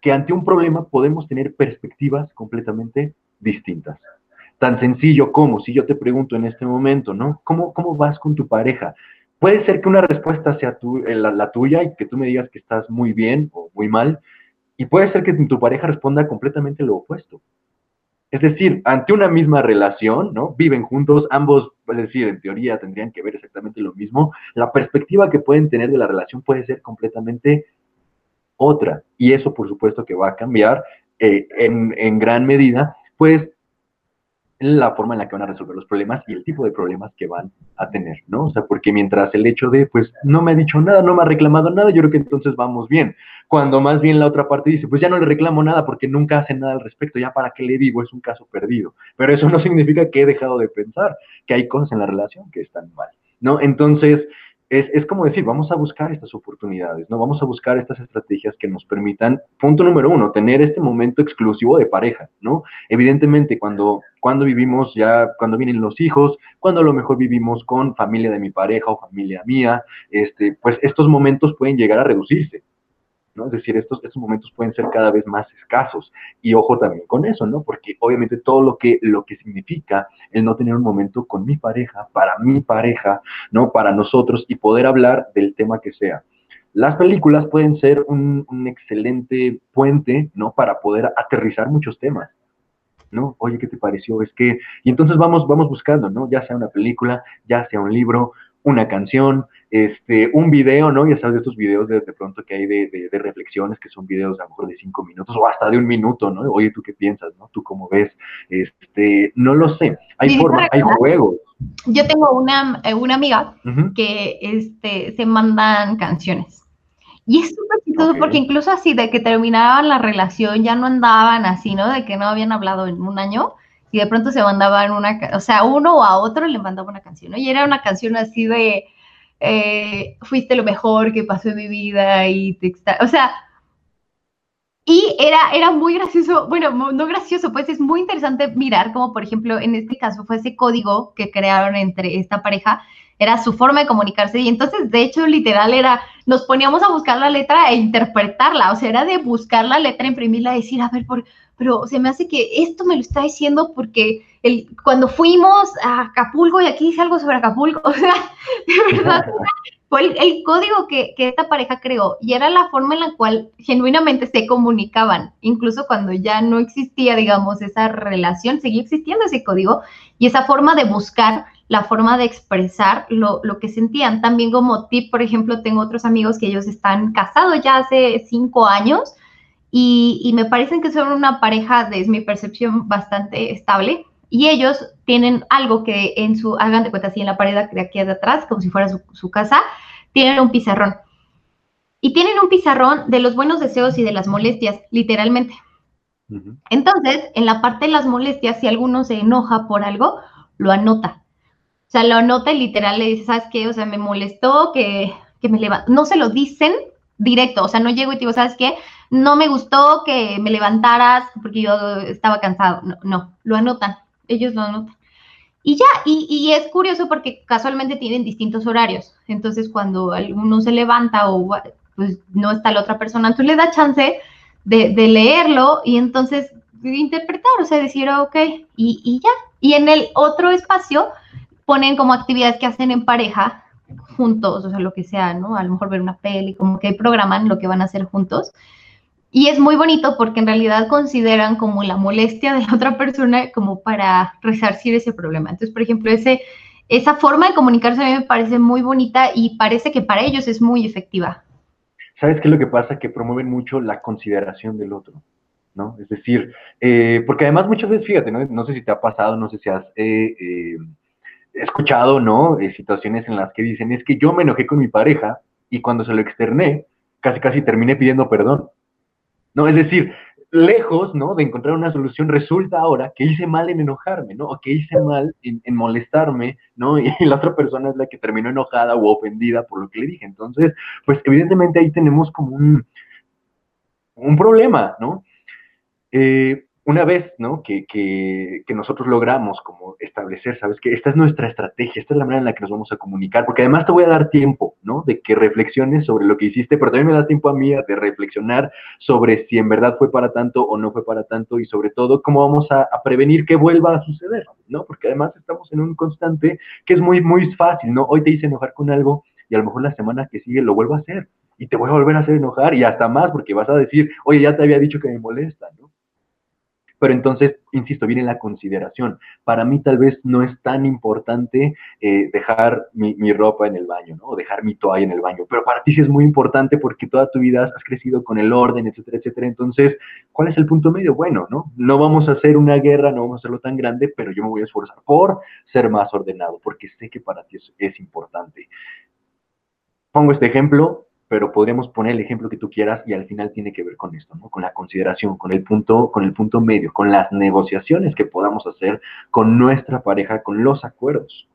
que ante un problema podemos tener perspectivas completamente distintas. Tan sencillo como si yo te pregunto en este momento, ¿no? ¿Cómo, cómo vas con tu pareja? Puede ser que una respuesta sea eh, la, tuya y que tú me digas que estás muy bien o muy mal, y puede ser que tu pareja responda completamente lo opuesto. Es decir, ante una misma relación, ¿no? Viven juntos, ambos, es decir, en teoría tendrían que ver exactamente lo mismo. La perspectiva que pueden tener de la relación puede ser completamente otra. Y eso, por supuesto, que va a cambiar eh, en gran medida pues la forma en la que van a resolver los problemas y el tipo de problemas que van a tener, ¿no? O sea, porque mientras el hecho de, pues, no me ha dicho nada, no me ha reclamado nada, yo creo que entonces vamos bien. Cuando más bien la otra parte dice, pues ya no le reclamo nada porque nunca hace nada al respecto, ya para qué le digo, es un caso perdido. Pero eso no significa que he dejado de pensar que hay cosas en la relación que están mal, ¿no? Entonces, es, es, como decir, vamos a buscar estas oportunidades, ¿no? Vamos a buscar estas estrategias que nos permitan, punto número uno, tener este momento exclusivo de pareja, ¿no? Evidentemente, cuando, cuando vivimos ya, cuando vienen los hijos, cuando a lo mejor vivimos con familia de mi pareja o familia mía, este, pues estos momentos pueden llegar a reducirse, es decir, estos, estos momentos pueden ser cada vez más escasos. Y ojo también con eso, ¿no? Porque obviamente todo lo que, lo que significa el no tener un momento con mi pareja, para mi pareja, ¿no? Para nosotros y poder hablar del tema que sea. Las películas pueden ser un, un excelente puente, ¿no? Para poder aterrizar muchos temas. ¿no? Oye, ¿qué te pareció? Es que, y entonces vamos, vamos buscando, ¿no? Ya sea una película, ya sea un libro, una canción, este, un video, ¿no? Ya sabes, de estos videos de, de pronto que hay de, de, reflexiones, que son videos a lo mejor de cinco minutos o hasta de un minuto, ¿no? Oye, ¿tú qué piensas, no? ¿Tú cómo ves? Este, no lo sé. Hay formas, hay juegos. Yo tengo una, eh, una amiga uh -huh. que este, se mandan canciones. Y es súper chistoso okay. porque incluso así de que terminaban la relación, ya no andaban así, ¿no? De que no habían hablado en un año y de pronto se mandaban una, o sea, uno a otro le mandaba una canción. Y era una canción así de, eh, fuiste lo mejor que pasó en mi vida y te o sea, y era, era muy gracioso, bueno, no gracioso, pues es muy interesante mirar como, por ejemplo, en este caso fue ese código que crearon entre esta pareja, era su forma de comunicarse y entonces, de hecho, literal era, nos poníamos a buscar la letra e interpretarla, o sea, era de buscar la letra, imprimirla, decir, a ver, por, pero se me hace que esto me lo está diciendo porque el, cuando fuimos a Acapulco y aquí dice algo sobre Acapulco, o sea, de verdad, fue el, el código que, que, esta pareja creó y era la forma en la cual genuinamente se comunicaban, incluso cuando ya no existía, digamos, esa relación, seguía existiendo ese código y esa forma de buscar, la forma de expresar lo, lo que sentían. También como tip, por ejemplo, tengo otros amigos que ellos están casados ya hace cinco años, y, y, me parecen que son una pareja, desde mi percepción, bastante estable. Y ellos tienen algo que en su, hagan de cuenta así en la pared de aquí de atrás, como si fuera su, su casa, tienen un pizarrón. Y tienen un pizarrón de los buenos deseos y de las molestias, literalmente. Uh -huh. Entonces, en la parte de las molestias, si alguno se enoja por algo, lo anota. O sea, lo anota y literal le dice, ¿sabes qué? O sea, me molestó que, que me levantó. No se lo dicen directo, o sea, no llego y te digo, ¿sabes qué? No me gustó que me levantaras porque yo estaba cansado. No, lo anotan, ellos lo anotan. Y ya, y, es curioso porque casualmente tienen distintos horarios. Entonces, cuando alguno se levanta o pues no está la otra persona, entonces le da chance de, de leerlo y entonces interpretar, o sea, decir, ok, y, y ya. Y en el otro espacio ponen como actividades que hacen en pareja juntos, o sea, lo que sea, ¿no? A lo mejor ver una peli, como que programan lo que van a hacer juntos. Y es muy bonito porque en realidad consideran como la molestia de la otra persona como para resarcir ese problema. Entonces, por ejemplo, ese, esa forma de comunicarse a mí me parece muy bonita y parece que para ellos es muy efectiva. ¿Sabes qué es lo que pasa? Que promueven mucho la consideración del otro, ¿no? Es decir, eh, porque además muchas veces, fíjate, ¿no? no sé si te ha pasado, no sé si has eh, eh, escuchado, ¿no? situaciones en las que dicen, es que yo me enojé con mi pareja y cuando se lo externé, casi casi terminé pidiendo perdón. ¿no? Es decir, lejos, ¿no? De encontrar una solución, resulta ahora que hice mal en enojarme, ¿no? O que hice mal en, molestarme, ¿no? Y la otra persona es la que terminó enojada o ofendida por lo que le dije. Entonces, pues evidentemente ahí tenemos como un, un problema, ¿no? Eh, una vez, ¿no? Que, que, nosotros logramos como establecer, ¿sabes? Que esta es nuestra estrategia, esta es la manera en la que nos vamos a comunicar, porque además te voy a dar tiempo, ¿no? De que reflexiones sobre lo que hiciste, pero también me da tiempo a mí de reflexionar sobre si en verdad fue para tanto o no fue para tanto y sobre todo cómo vamos a, a prevenir que vuelva a suceder, ¿no? Porque además estamos en un constante que es muy, muy fácil, ¿no? Hoy te hice enojar con algo y a lo mejor la semana que sigue lo vuelvo a hacer y te voy a volver a hacer enojar y hasta más porque vas a decir, oye, ya te había dicho que me molesta, ¿no? Pero entonces, insisto, viene la consideración. Para mí tal vez no es tan importante eh, dejar mi, ropa en el baño, ¿no? O dejar mi toalla en el baño. Pero para ti sí es muy importante porque toda tu vida has crecido con el orden, etcétera, etcétera. Entonces, ¿cuál es el punto medio? Bueno, ¿no? No vamos a hacer una guerra, no vamos a hacerlo tan grande, pero yo me voy a esforzar por ser más ordenado, porque sé que para ti es importante. Pongo este ejemplo, pero podríamos poner el ejemplo que tú quieras y al final tiene que ver con esto, ¿no? Con la consideración, con el punto, con el punto medio, con las negociaciones que podamos hacer con nuestra pareja, con los acuerdos.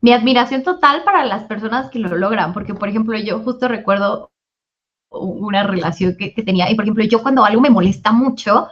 Mi admiración total para las personas que lo logran, porque por ejemplo yo justo recuerdo una relación que, tenía y por ejemplo yo cuando algo me molesta mucho,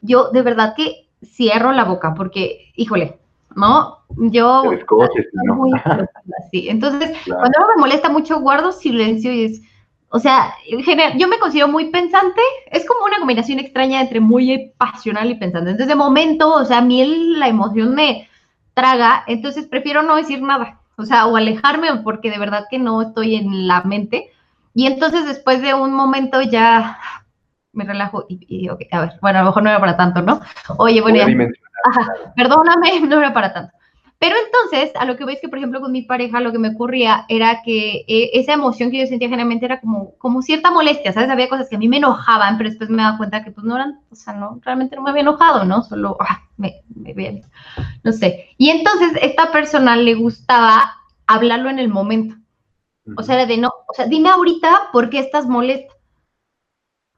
yo de verdad que cierro la boca porque, híjole, ¿no? Yo... Muy, Entonces, cuando algo me molesta mucho, guardo silencio y es... O sea, en general, yo me considero muy pensante, es como una combinación extraña entre muy pasional y pensante. Entonces, de momento, o sea, a mí la emoción me traga, entonces prefiero no decir nada, o sea, o alejarme porque de verdad que no estoy en la mente. Y entonces, después de un momento ya me relajo y, a ver, bueno, a lo mejor no era para tanto, ¿no? Oye, bueno, ya, perdóname, no era para tanto. Pero entonces, a lo que veis que, por ejemplo, con mi pareja, lo que me ocurría era que eh, esa emoción que yo sentía generalmente era como, como cierta molestia, ¿sabes? Había cosas que a mí me enojaban, pero después me daba cuenta que pues no eran, o sea, no, realmente no me había enojado, ¿no? Solo, ah, me, me, no sé. Y entonces, esta persona le gustaba hablarlo en el momento. O sea, era de no, o sea, dime ahorita por qué estás molesta.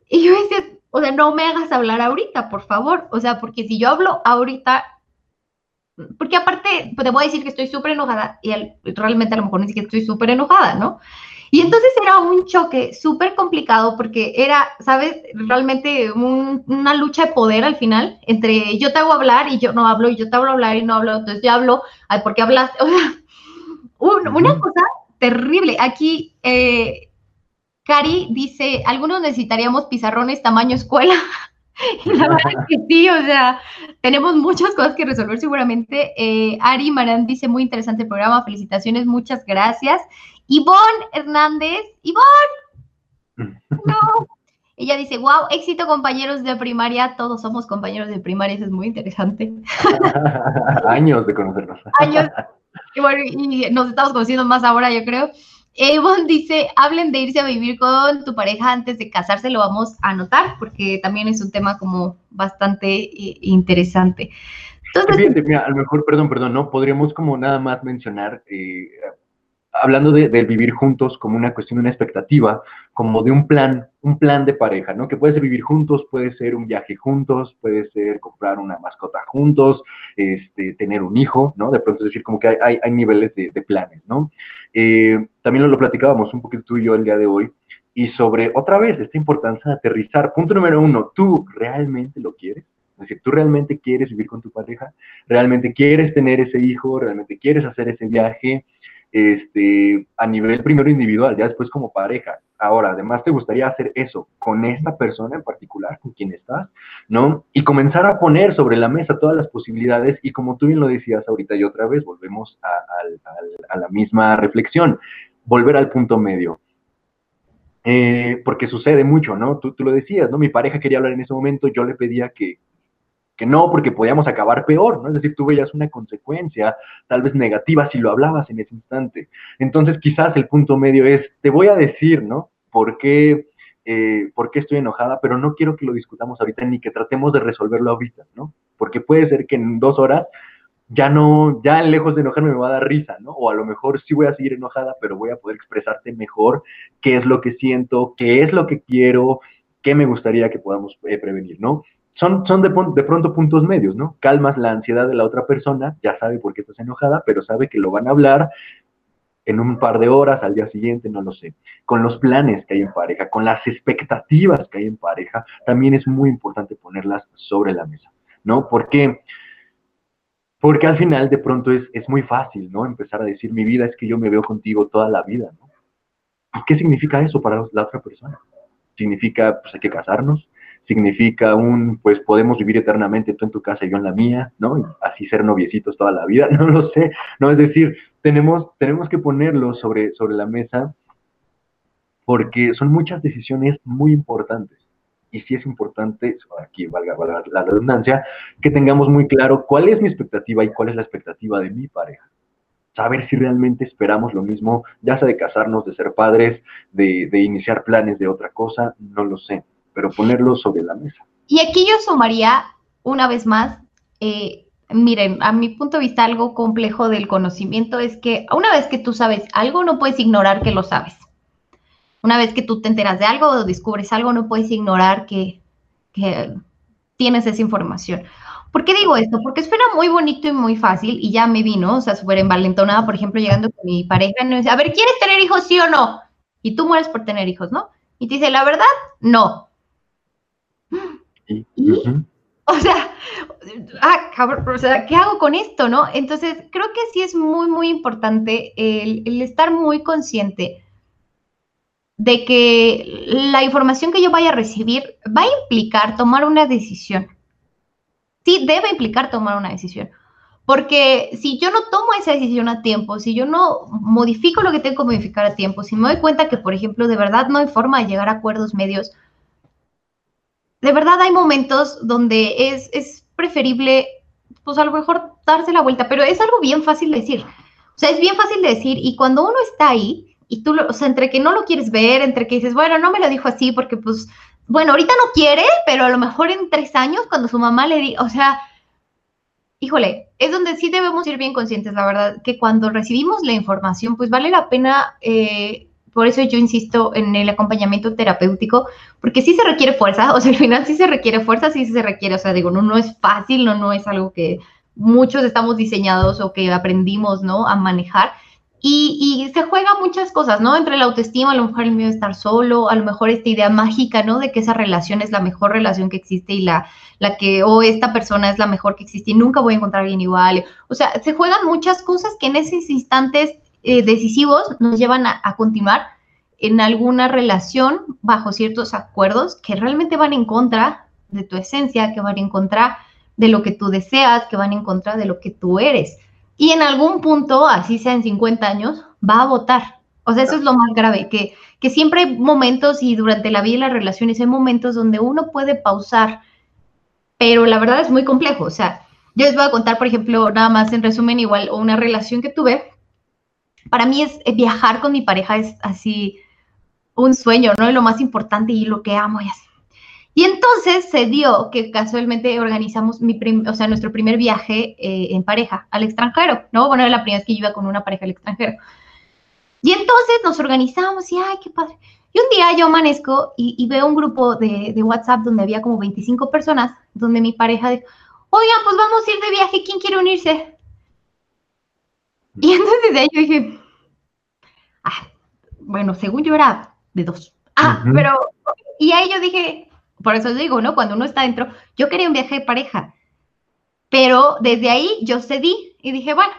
Y yo decía, o sea, no me hagas hablar ahorita, por favor. O sea, porque si yo hablo ahorita, porque aparte, pues te voy a decir que estoy súper enojada y realmente a lo mejor ni siquiera estoy súper enojada, ¿no? Y entonces era un choque súper complicado porque era, ¿sabes? Realmente una lucha de poder al final entre yo te hago hablar y yo no hablo y yo te hago hablar y no hablo, entonces yo hablo, ay, ¿por qué hablas? O sea, una cosa terrible. Aquí, eh, Cari dice, algunos necesitaríamos pizarrones tamaño escuela. Y la verdad es que sí, o sea, tenemos muchas cosas que resolver seguramente. Eh, Ari Marán dice, muy interesante el programa, felicitaciones, muchas gracias. Ivonne Hernández, Ivonne, no. Ella dice, wow, éxito compañeros de primaria, todos somos compañeros de primaria, eso es muy interesante. Años de conocernos. Años. Y bueno, y nos estamos conociendo más ahora, yo creo. Evon dice, hablen de irse a vivir con tu pareja antes de casarse, lo vamos a anotar porque también es un tema como bastante eh, interesante. Entonces, a lo mejor, perdón, perdón, ¿no? Podríamos como nada más mencionar, eh, hablando de, del vivir juntos como una cuestión de una expectativa, como de un plan, un plan de pareja, ¿no? Que puede ser vivir juntos, puede ser un viaje juntos, puede ser comprar una mascota juntos, este, tener un hijo, ¿no? De pronto es decir, como que hay, hay, niveles de, planes, ¿no? Eh, también lo, lo platicábamos un poquito tú y yo el día de hoy, y sobre, otra vez, esta importancia de aterrizar. Punto número uno, ¿tú realmente lo quieres? Es decir, ¿tú realmente quieres vivir con tu pareja? ¿Realmente quieres tener ese hijo? ¿Realmente quieres hacer ese viaje? Este, a nivel primero individual, ya después como pareja. Ahora, además, ¿te gustaría hacer eso con esta persona en particular, con quien estás? ¿No? Y comenzar a poner sobre la mesa todas las posibilidades y como tú bien lo decías ahorita y otra vez, volvemos a, la misma reflexión, volver al punto medio. Eh, porque sucede mucho, ¿no? Tú, tú, lo decías, ¿no? Mi pareja quería hablar en ese momento, yo le pedía que, que no, porque podíamos acabar peor, ¿no? Es decir, tú veías una consecuencia tal vez negativa si lo hablabas en ese instante. Entonces, quizás el punto medio es, te voy a decir, ¿no? ¿Por qué, eh, ¿Por qué estoy enojada? Pero no quiero que lo discutamos ahorita ni que tratemos de resolverlo ahorita, ¿no? Porque puede ser que en dos horas ya no, ya lejos de enojarme me va a dar risa, ¿no? O a lo mejor sí voy a seguir enojada, pero voy a poder expresarte mejor qué es lo que siento, qué es lo que quiero, qué me gustaría que podamos eh, prevenir, ¿no? Son, son de, de, pronto puntos medios, ¿no? Calmas la ansiedad de la otra persona, ya sabe por qué estás enojada, pero sabe que lo van a hablar en un par de horas, al día siguiente, no lo sé. Con los planes que hay en pareja, con las expectativas que hay en pareja, también es muy importante ponerlas sobre la mesa, ¿no? Porque, porque al final de pronto es, es muy fácil, ¿no? Empezar a decir, mi vida es que yo me veo contigo toda la vida, ¿no? ¿Y qué significa eso para la otra persona? Significa, pues hay que casarnos, significa un, pues podemos vivir eternamente tú en tu casa y yo en la mía, ¿no? Y así ser noviecitos toda la vida, no lo sé, ¿no? Es decir, tenemos, tenemos que ponerlo sobre, sobre la mesa porque son muchas decisiones muy importantes. Y sí es importante, aquí valga, valga la redundancia, que tengamos muy claro cuál es mi expectativa y cuál es la expectativa de mi pareja saber si realmente esperamos lo mismo, ya sea de casarnos, de ser padres, de, de, iniciar planes de otra cosa, no lo sé pero ponerlo sobre la mesa. Y aquí yo sumaría, una vez más, eh, miren, a mi punto de vista, algo complejo del conocimiento es que una vez que tú sabes algo, no puedes ignorar que lo sabes. Una vez que tú te enteras de algo o descubres algo, no puedes ignorar que, que tienes esa información. ¿Por qué digo esto? Porque suena muy bonito y muy fácil y ya me vino, o sea, súper envalentonada, por ejemplo, llegando con mi pareja y me dice, a ver, ¿quieres tener hijos, sí o no? Y tú mueres por tener hijos, ¿no? Y te dice, la verdad, no. O sea, ah, o sea, ¿qué hago con esto, no? Entonces, creo que sí es muy, muy importante el, estar muy consciente de que la información que yo vaya a recibir va a implicar tomar una decisión. Sí, debe implicar tomar una decisión. Porque si yo no tomo esa decisión a tiempo, si yo no modifico lo que tengo que modificar a tiempo, si me doy cuenta que, por ejemplo, de verdad no hay forma de llegar a acuerdos medios, de verdad hay momentos donde es, es preferible, pues a lo mejor darse la vuelta, pero es algo bien fácil de decir. O sea, es bien fácil de decir y cuando uno está ahí y tú, o sea, entre que no lo quieres ver, entre que dices, bueno, no me lo dijo así porque pues, bueno, ahorita no quiere, pero a lo mejor en tres años cuando su mamá le di, o sea, híjole, es donde sí debemos ir bien conscientes, la verdad, que cuando recibimos la información, pues vale la pena eh, por eso yo insisto en el acompañamiento terapéutico, porque sí se requiere fuerza, o sea, al final sí se requiere fuerza, sí se requiere, o sea, digo, no, no es fácil, no, no es algo que muchos estamos diseñados o que aprendimos, ¿no? A manejar. Y, se juega muchas cosas, ¿no? Entre la autoestima, a lo mejor el miedo de estar solo, a lo mejor esta idea mágica, ¿no? De que esa relación es la mejor relación que existe y la, la que, o esta persona es la mejor que existe y nunca voy a encontrar a alguien igual. O sea, se juegan muchas cosas que en esos instantes eh, decisivos nos llevan a, continuar en alguna relación bajo ciertos acuerdos que realmente van en contra de tu esencia, que van en contra de lo que tú deseas, que van en contra de lo que tú eres. Y en algún punto, así sea en 50 años, va a votar. O sea, eso es lo más grave, que, que siempre hay momentos y durante la vida y las relaciones hay momentos donde uno puede pausar, pero la verdad es muy complejo. O sea, yo les voy a contar, por ejemplo, nada más en resumen, igual una relación que tuve para mí es eh, viajar con mi pareja es así un sueño, ¿no? lo más importante y lo que amo y así. Y entonces se dio que casualmente organizamos mi o sea, nuestro primer viaje eh, en pareja al extranjero, ¿no? Bueno, era la primera vez que iba con una pareja al extranjero. Y entonces nos organizamos y, ay, qué padre. Y un día yo amanezco y, veo un grupo de, de, WhatsApp donde había como 25 personas, donde mi pareja dijo, oigan, pues vamos a ir de viaje, ¿quién quiere unirse? Y entonces de ahí yo dije, ah, bueno, según yo era de dos. Ah, pero, y ahí yo dije, por eso digo, ¿no? Cuando uno está dentro, yo quería un viaje de pareja, pero desde ahí yo cedí y dije, bueno,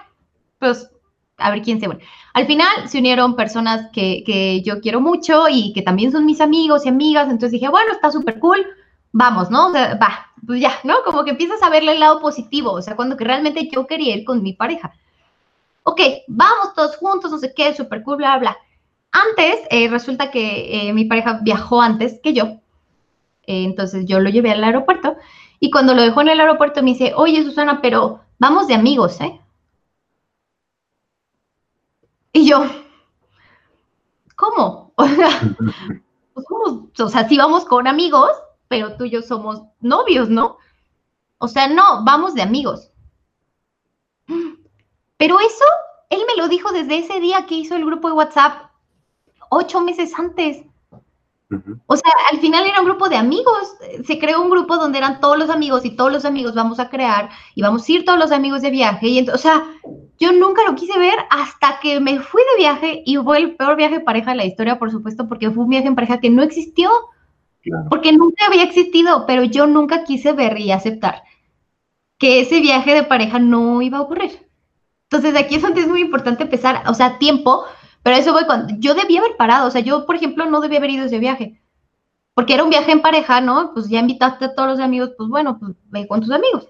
pues a ver quién se une. Al final se unieron personas que, que, yo quiero mucho y que también son mis amigos y amigas, entonces dije, bueno, está súper cool, vamos, ¿no? O sea, va, pues ya, ¿no? Como que empiezas a verle el lado positivo, o sea, cuando que realmente yo quería ir con mi pareja. Ok, vamos todos juntos, no sé qué, súper cool, bla, bla. Antes, eh, resulta que eh, mi pareja viajó antes que yo, eh, entonces yo lo llevé al aeropuerto y cuando lo dejó en el aeropuerto me dice, oye Susana, pero vamos de amigos, ¿eh? Y yo, ¿cómo? O sea, pues, o sea, sí vamos con amigos, pero tú y yo somos novios, ¿no? O sea, no, vamos de amigos. Pero eso, él me lo dijo desde ese día que hizo el grupo de WhatsApp, ocho meses antes. O sea, al final era un grupo de amigos. Se creó un grupo donde eran todos los amigos y todos los amigos vamos a crear y vamos a ir todos los amigos de viaje. Y o sea, yo nunca lo quise ver hasta que me fui de viaje y fue el peor viaje de pareja de la historia, por supuesto, porque fue un viaje en pareja que no existió. Porque nunca había existido, pero yo nunca quise ver y aceptar que ese viaje de pareja no iba a ocurrir. Entonces, aquí es donde es muy importante empezar, o sea, tiempo, pero eso voy cuando yo debía haber parado, o sea, yo, por ejemplo, no debía haber ido ese viaje, porque era un viaje en pareja, ¿no? Pues ya invitaste a todos los amigos, pues bueno, pues ve con tus amigos.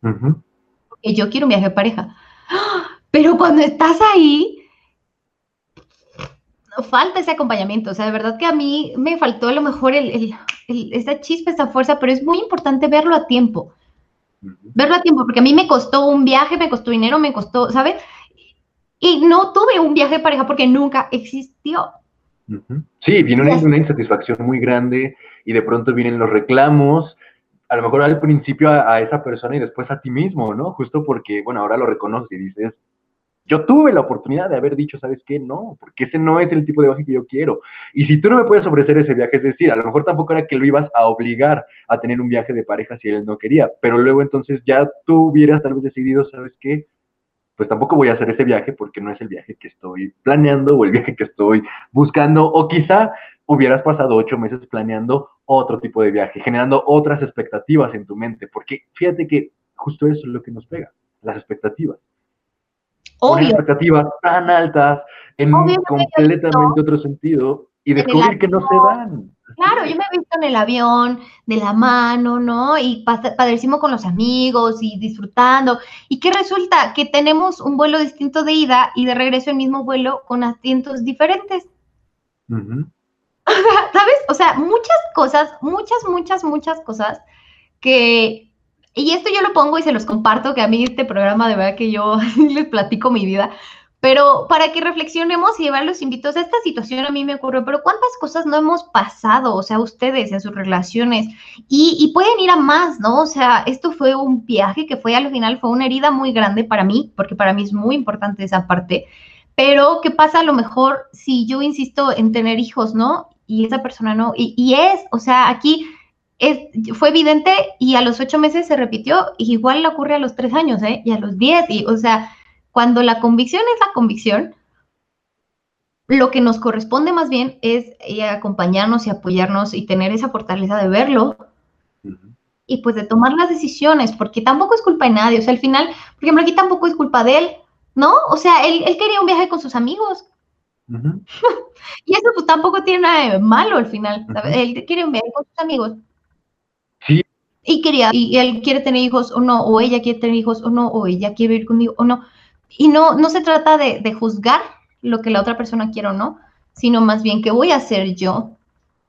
Porque yo quiero un viaje en pareja. Pero cuando estás ahí, falta ese acompañamiento, o sea, de verdad que a mí me faltó a lo mejor el, esa chispa, esa fuerza, pero es muy importante verlo a tiempo. Verlo a tiempo, porque a mí me costó un viaje, me costó dinero, me costó, ¿sabes? Y no tuve un viaje de pareja porque nunca existió. Sí, viene una, insatisfacción muy grande y de pronto vienen los reclamos, a lo mejor al principio a, esa persona y después a ti mismo, ¿no? Justo porque, bueno, ahora lo reconoces y dices, yo tuve la oportunidad de haber dicho, ¿sabes qué? No, porque ese no es el tipo de viaje que yo quiero. Y si tú no me puedes ofrecer ese viaje, es decir, a lo mejor tampoco era que lo ibas a obligar a tener un viaje de pareja si él no quería, pero luego entonces ya tú hubieras tal vez decidido, ¿sabes qué? pues tampoco voy a hacer ese viaje porque no es el viaje que estoy planeando o el viaje que estoy buscando, o quizá hubieras pasado ocho meses planeando otro tipo de viaje, generando otras expectativas en tu mente, porque fíjate que justo eso es lo que nos pega, las expectativas. Obvio. expectativas tan altas en completamente otro sentido y descubrir que no se dan. Claro, yo me he visto en el avión, de la mano, ¿no? Y padecimos con los amigos y disfrutando. ¿Y qué resulta? Que tenemos un vuelo distinto de ida y de regreso el mismo vuelo con asientos diferentes. ¿Sabes? O sea, muchas cosas, muchas, muchas, muchas cosas que... Y esto yo lo pongo y se los comparto, que a mí este programa de verdad que yo les platico mi vida, pero para que reflexionemos y llevar los invitos a esta situación a mí me ocurrió, pero ¿cuántas cosas no hemos pasado, o sea, ustedes en sus relaciones? Y, pueden ir a más, ¿no? O sea, esto fue un viaje que fue al final, fue una herida muy grande para mí, porque para mí es muy importante esa parte. Pero, ¿qué pasa a lo mejor si yo insisto en tener hijos, ¿no? Y esa persona no. Y, es, o sea, aquí es, fue evidente y a los ocho meses se repitió, y igual le ocurre a los tres años, ¿eh? Y a los diez, y, o sea, cuando la convicción es la convicción, lo que nos corresponde más bien es eh, acompañarnos y apoyarnos y tener esa fortaleza de verlo y pues de tomar las decisiones, porque tampoco es culpa de nadie. O sea, al final, por ejemplo, aquí tampoco es culpa de él, ¿no? O sea, él, quería un viaje con sus amigos. y eso pues tampoco tiene nada de malo al final. Él quiere un viaje con sus amigos. Sí. Y quería, y él quiere tener hijos o no, o ella quiere tener hijos o no, o ella quiere vivir conmigo o no. Y no, no se trata de, juzgar lo que la otra persona quiere o no, sino más bien qué voy a hacer yo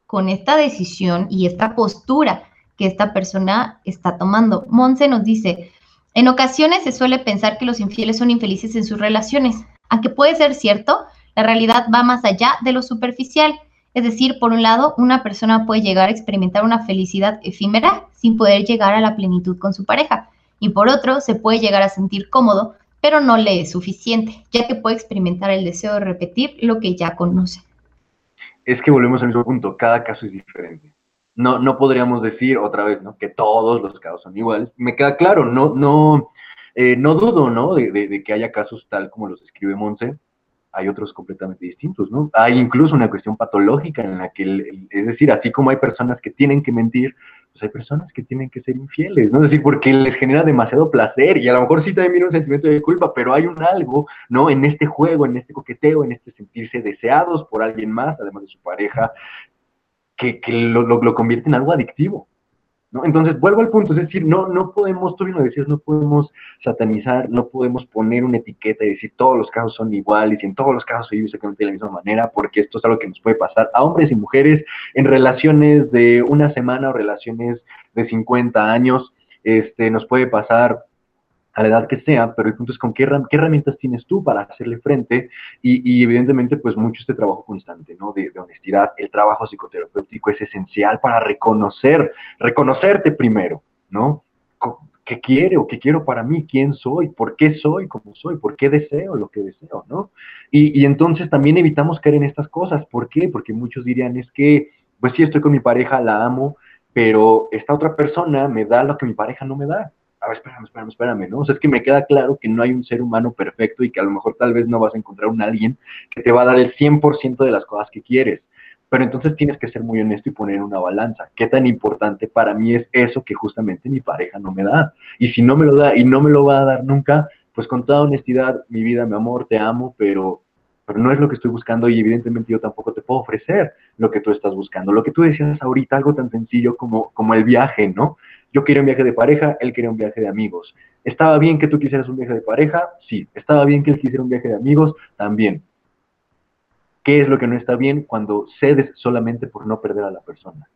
con esta decisión y esta postura que esta persona está tomando. Monse nos dice, en ocasiones se suele pensar que los infieles son infelices en sus relaciones, aunque puede ser cierto, la realidad va más allá de lo superficial. Es decir, por un lado, una persona puede llegar a experimentar una felicidad efímera sin poder llegar a la plenitud con su pareja, y por otro, se puede llegar a sentir cómodo pero no le es suficiente, ya que puede experimentar el deseo de repetir lo que ya conoce. Es que volvemos al mismo punto, cada caso es diferente. No, no podríamos decir otra vez, ¿no? Que todos los casos son iguales. Me queda claro, no, no, eh, no dudo, ¿no? De, que haya casos tal como los escribe Monse, hay otros completamente distintos, ¿no? Hay incluso una cuestión patológica en la que, es decir, así como hay personas que tienen que mentir, pues hay personas que tienen que ser infieles, ¿no? Es decir, porque les genera demasiado placer y a lo mejor sí también viene un sentimiento de culpa, pero hay un algo, ¿no? En este juego, en este coqueteo, en este sentirse deseados por alguien más, además de su pareja, que, lo, lo convierte en algo adictivo. Entonces, vuelvo al punto, es decir, no, no podemos, tú bien lo decías, no podemos satanizar, no podemos poner una etiqueta y decir todos los casos son iguales y en todos los casos se vive exactamente de la misma manera, porque esto es algo que nos puede pasar a hombres y mujeres en relaciones de una semana o relaciones de 50 años, este, nos puede pasar a la edad que sea, pero el punto es con qué, herramientas tienes tú para hacerle frente y, evidentemente pues mucho este trabajo constante, ¿no? De, honestidad, el trabajo psicoterapéutico es esencial para reconocer, reconocerte primero, ¿no? ¿Qué quiero? ¿Qué quiero para mí? ¿Quién soy? ¿Por qué soy como soy? ¿Por qué deseo lo que deseo? ¿no? Y, y entonces también evitamos caer en estas cosas. ¿Por qué? Porque muchos dirían, es que, pues sí, estoy con mi pareja, la amo, pero esta otra persona me da lo que mi pareja no me da a ver, espérame, espérame, espérame, ¿no? O sea, es que me queda claro que no hay un ser humano perfecto y que a lo mejor tal vez no vas a encontrar un alguien que te va a dar el 100% de las cosas que quieres. Pero entonces tienes que ser muy honesto y poner una balanza. ¿Qué tan importante para mí es eso que justamente mi pareja no me da? Y si no me lo da y no me lo va a dar nunca, pues con toda honestidad, mi vida, mi amor, te amo, pero, pero no es lo que estoy buscando y evidentemente yo tampoco te puedo ofrecer lo que tú estás buscando. Lo que tú decías ahorita, algo tan sencillo como, como el viaje, ¿no? Yo quería un viaje de pareja, él quería un viaje de amigos. ¿Estaba bien que tú quisieras un viaje de pareja? Sí. ¿Estaba bien que él quisiera un viaje de amigos? También. ¿Qué es lo que no está bien cuando cedes solamente por no perder a la persona?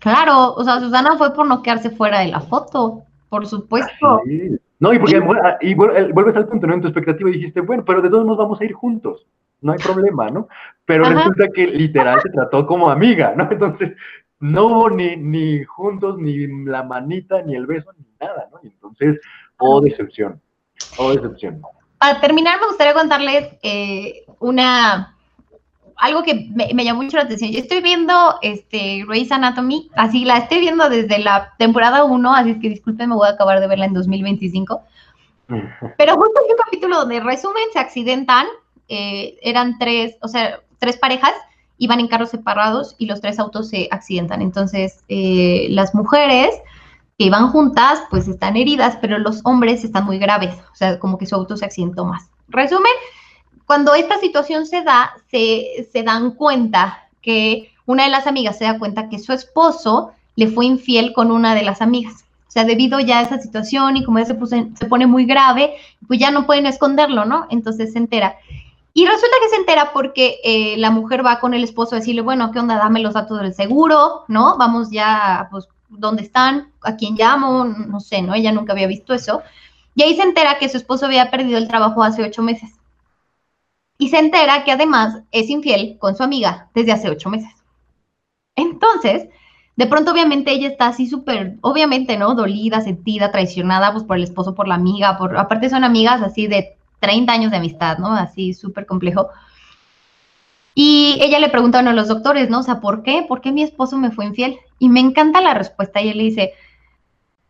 Claro, o sea, Susana fue por no quedarse fuera de la foto, por supuesto. No, y porque y, vuelves al punto, ¿no? En tu expectativa dijiste, bueno, pero de todos modos vamos a ir juntos, no hay problema, ¿no? Pero resulta que literal se trató como amiga, ¿no? Entonces, no hubo ni, ni juntos, ni la manita, ni el beso, ni nada, ¿no? Y entonces, oh decepción, oh decepción. Para terminar, me gustaría contarles eh, una, algo que me, llamó mucho la atención. Yo estoy viendo este, Grey's Anatomy, así la estoy viendo desde la temporada 1, así es que disculpen, me voy a acabar de verla en 2025. Pero justo hay un capítulo donde resumen, se accidentan, eh, eran tres, o sea, tres parejas, iban en carros separados y los tres autos se accidentan. Entonces, eh, las mujeres que iban juntas, pues están heridas, pero los hombres están muy graves, o sea, como que su auto se accidentó más. Resumen, cuando esta situación se da, se, se dan cuenta que una de las amigas se da cuenta que su esposo le fue infiel con una de las amigas. O sea, debido ya a esa situación y como ya se, se pone muy grave, pues ya no pueden esconderlo, ¿no? Entonces se entera. Y resulta que se entera porque eh, la mujer va con el esposo a decirle, bueno, ¿qué onda? Dame los datos del seguro, ¿no? Vamos ya, pues, ¿dónde están? ¿A quién llamo? No sé, ¿no? Ella nunca había visto eso. Y ahí se entera que su esposo había perdido el trabajo hace ocho meses. Y se entera que además es infiel con su amiga desde hace ocho meses. Entonces, de pronto obviamente ella está así súper, obviamente, ¿no? Dolida, sentida, traicionada, pues por el esposo, por la amiga, por, aparte son amigas así de 30 años de amistad, ¿no? Así súper complejo. Y ella le pregunta a uno los doctores, ¿no? O sea, ¿por qué? ¿Por qué mi esposo me fue infiel? Y me encanta la respuesta. Y él le dice,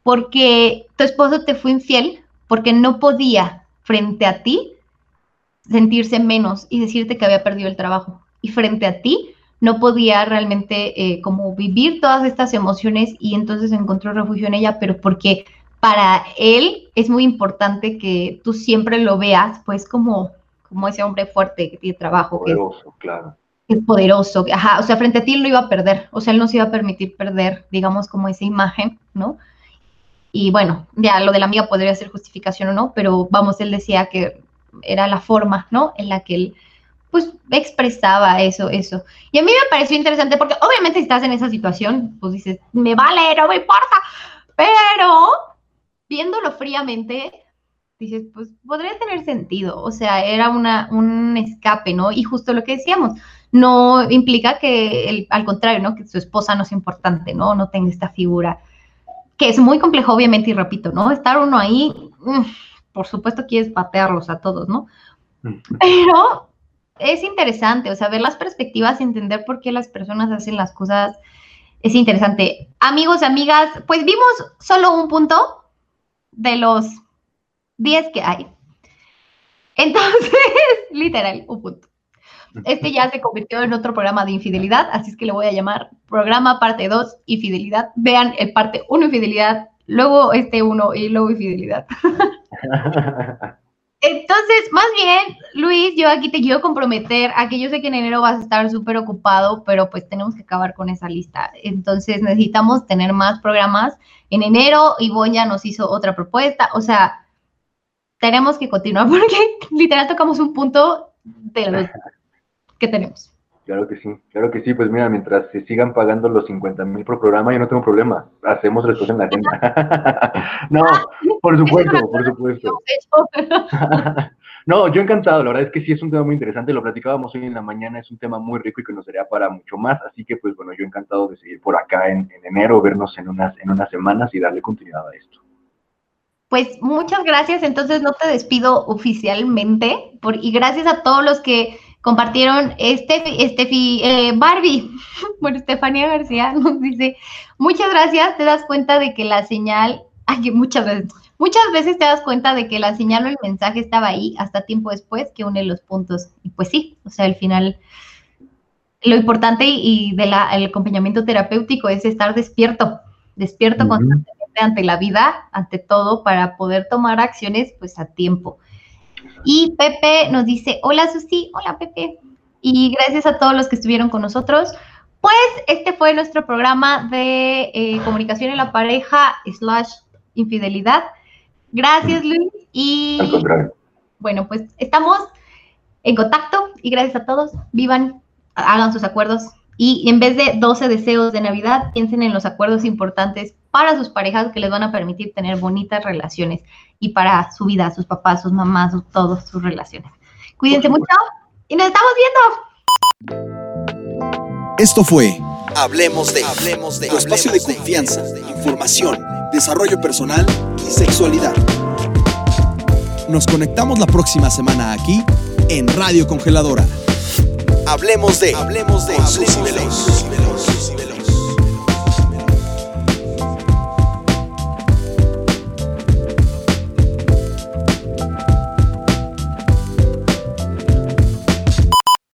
porque tu esposo te fue infiel, porque no podía frente a ti sentirse menos y decirte que había perdido el trabajo. Y frente a ti no podía realmente eh, como vivir todas estas emociones y entonces encontró refugio en ella, pero porque para él es muy importante que tú siempre lo veas, pues como, como ese hombre fuerte que tiene trabajo. Poderoso, claro. es poderoso, ajá, o sea, frente a ti él lo iba a perder, o sea, él no se iba a permitir perder, digamos, como esa imagen, ¿no? Y bueno, ya lo de la amiga podría ser justificación o no, pero vamos, él decía que era la forma, ¿no? En la que él, pues, expresaba eso, eso. Y a mí me pareció interesante porque obviamente si estás en esa situación, pues dices, me vale, no me importa, pero viéndolo fríamente, dices, pues podría tener sentido, o sea, era una, un escape, ¿no? Y justo lo que decíamos, no implica que, al contrario, ¿no? Que su esposa no es importante, ¿no? No tenga esta figura, que es muy complejo, obviamente, y repito, ¿no? Estar uno ahí, por supuesto quieres patearlos a todos, ¿no? Pero es interesante, o sea, ver las perspectivas y entender por qué las personas hacen las cosas es interesante. Amigos, amigas, pues vimos solo un punto de los 10 que hay. Entonces, literal, un punto. Este ya se convirtió en otro programa de infidelidad, así es que le voy a llamar programa parte 2, infidelidad. Vean el parte 1, infidelidad, luego este 1 y luego infidelidad. Entonces, más bien, Luis, yo aquí te quiero comprometer a que yo sé que en enero vas a estar súper ocupado, pero pues tenemos que acabar con esa lista. Entonces, necesitamos tener más programas. En enero, Ivonne ya nos hizo otra propuesta. O sea, tenemos que continuar porque literal tocamos un punto de los que tenemos. Claro que sí, claro que sí. Pues mira, mientras se sigan pagando los 50 mil por programa, yo no tengo problema. Hacemos después en la agenda. no, por supuesto, por supuesto. no, yo encantado. La verdad es que sí es un tema muy interesante. Lo platicábamos hoy en la mañana. Es un tema muy rico y que nos daría para mucho más. Así que, pues bueno, yo encantado de seguir por acá en, enero, vernos en unas, en unas semanas y darle continuidad a esto. Pues muchas gracias. Entonces no te despido oficialmente por, y gracias a todos los que compartieron este, Estefi, eh, Barbie, bueno, Estefania García nos dice, muchas gracias, te das cuenta de que la señal, ay, muchas veces, muchas veces te das cuenta de que la señal o el mensaje estaba ahí hasta tiempo después que une los puntos. Y pues sí, o sea, al final, lo importante y del acompañamiento terapéutico es estar despierto, despierto constantemente ante la vida, ante todo, para poder tomar acciones pues a tiempo. Y Pepe nos dice, hola Susi, hola Pepe. Y gracias a todos los que estuvieron con nosotros. Pues este fue nuestro programa de eh, comunicación en la pareja slash infidelidad. Gracias Luis. Y bueno, pues estamos en contacto y gracias a todos. Vivan, hagan sus acuerdos y en vez de 12 deseos de Navidad, piensen en los acuerdos importantes para sus parejas que les van a permitir tener bonitas relaciones y para su vida, sus papás, sus mamás, todas sus relaciones. Cuídense mucho y nos estamos viendo. Esto fue Hablemos de, Hablemos de tu espacio de confianza, información, desarrollo personal y sexualidad. Nos conectamos la próxima semana aquí en Radio Congeladora. Hablemos de, Hablemos de, Hablemos de,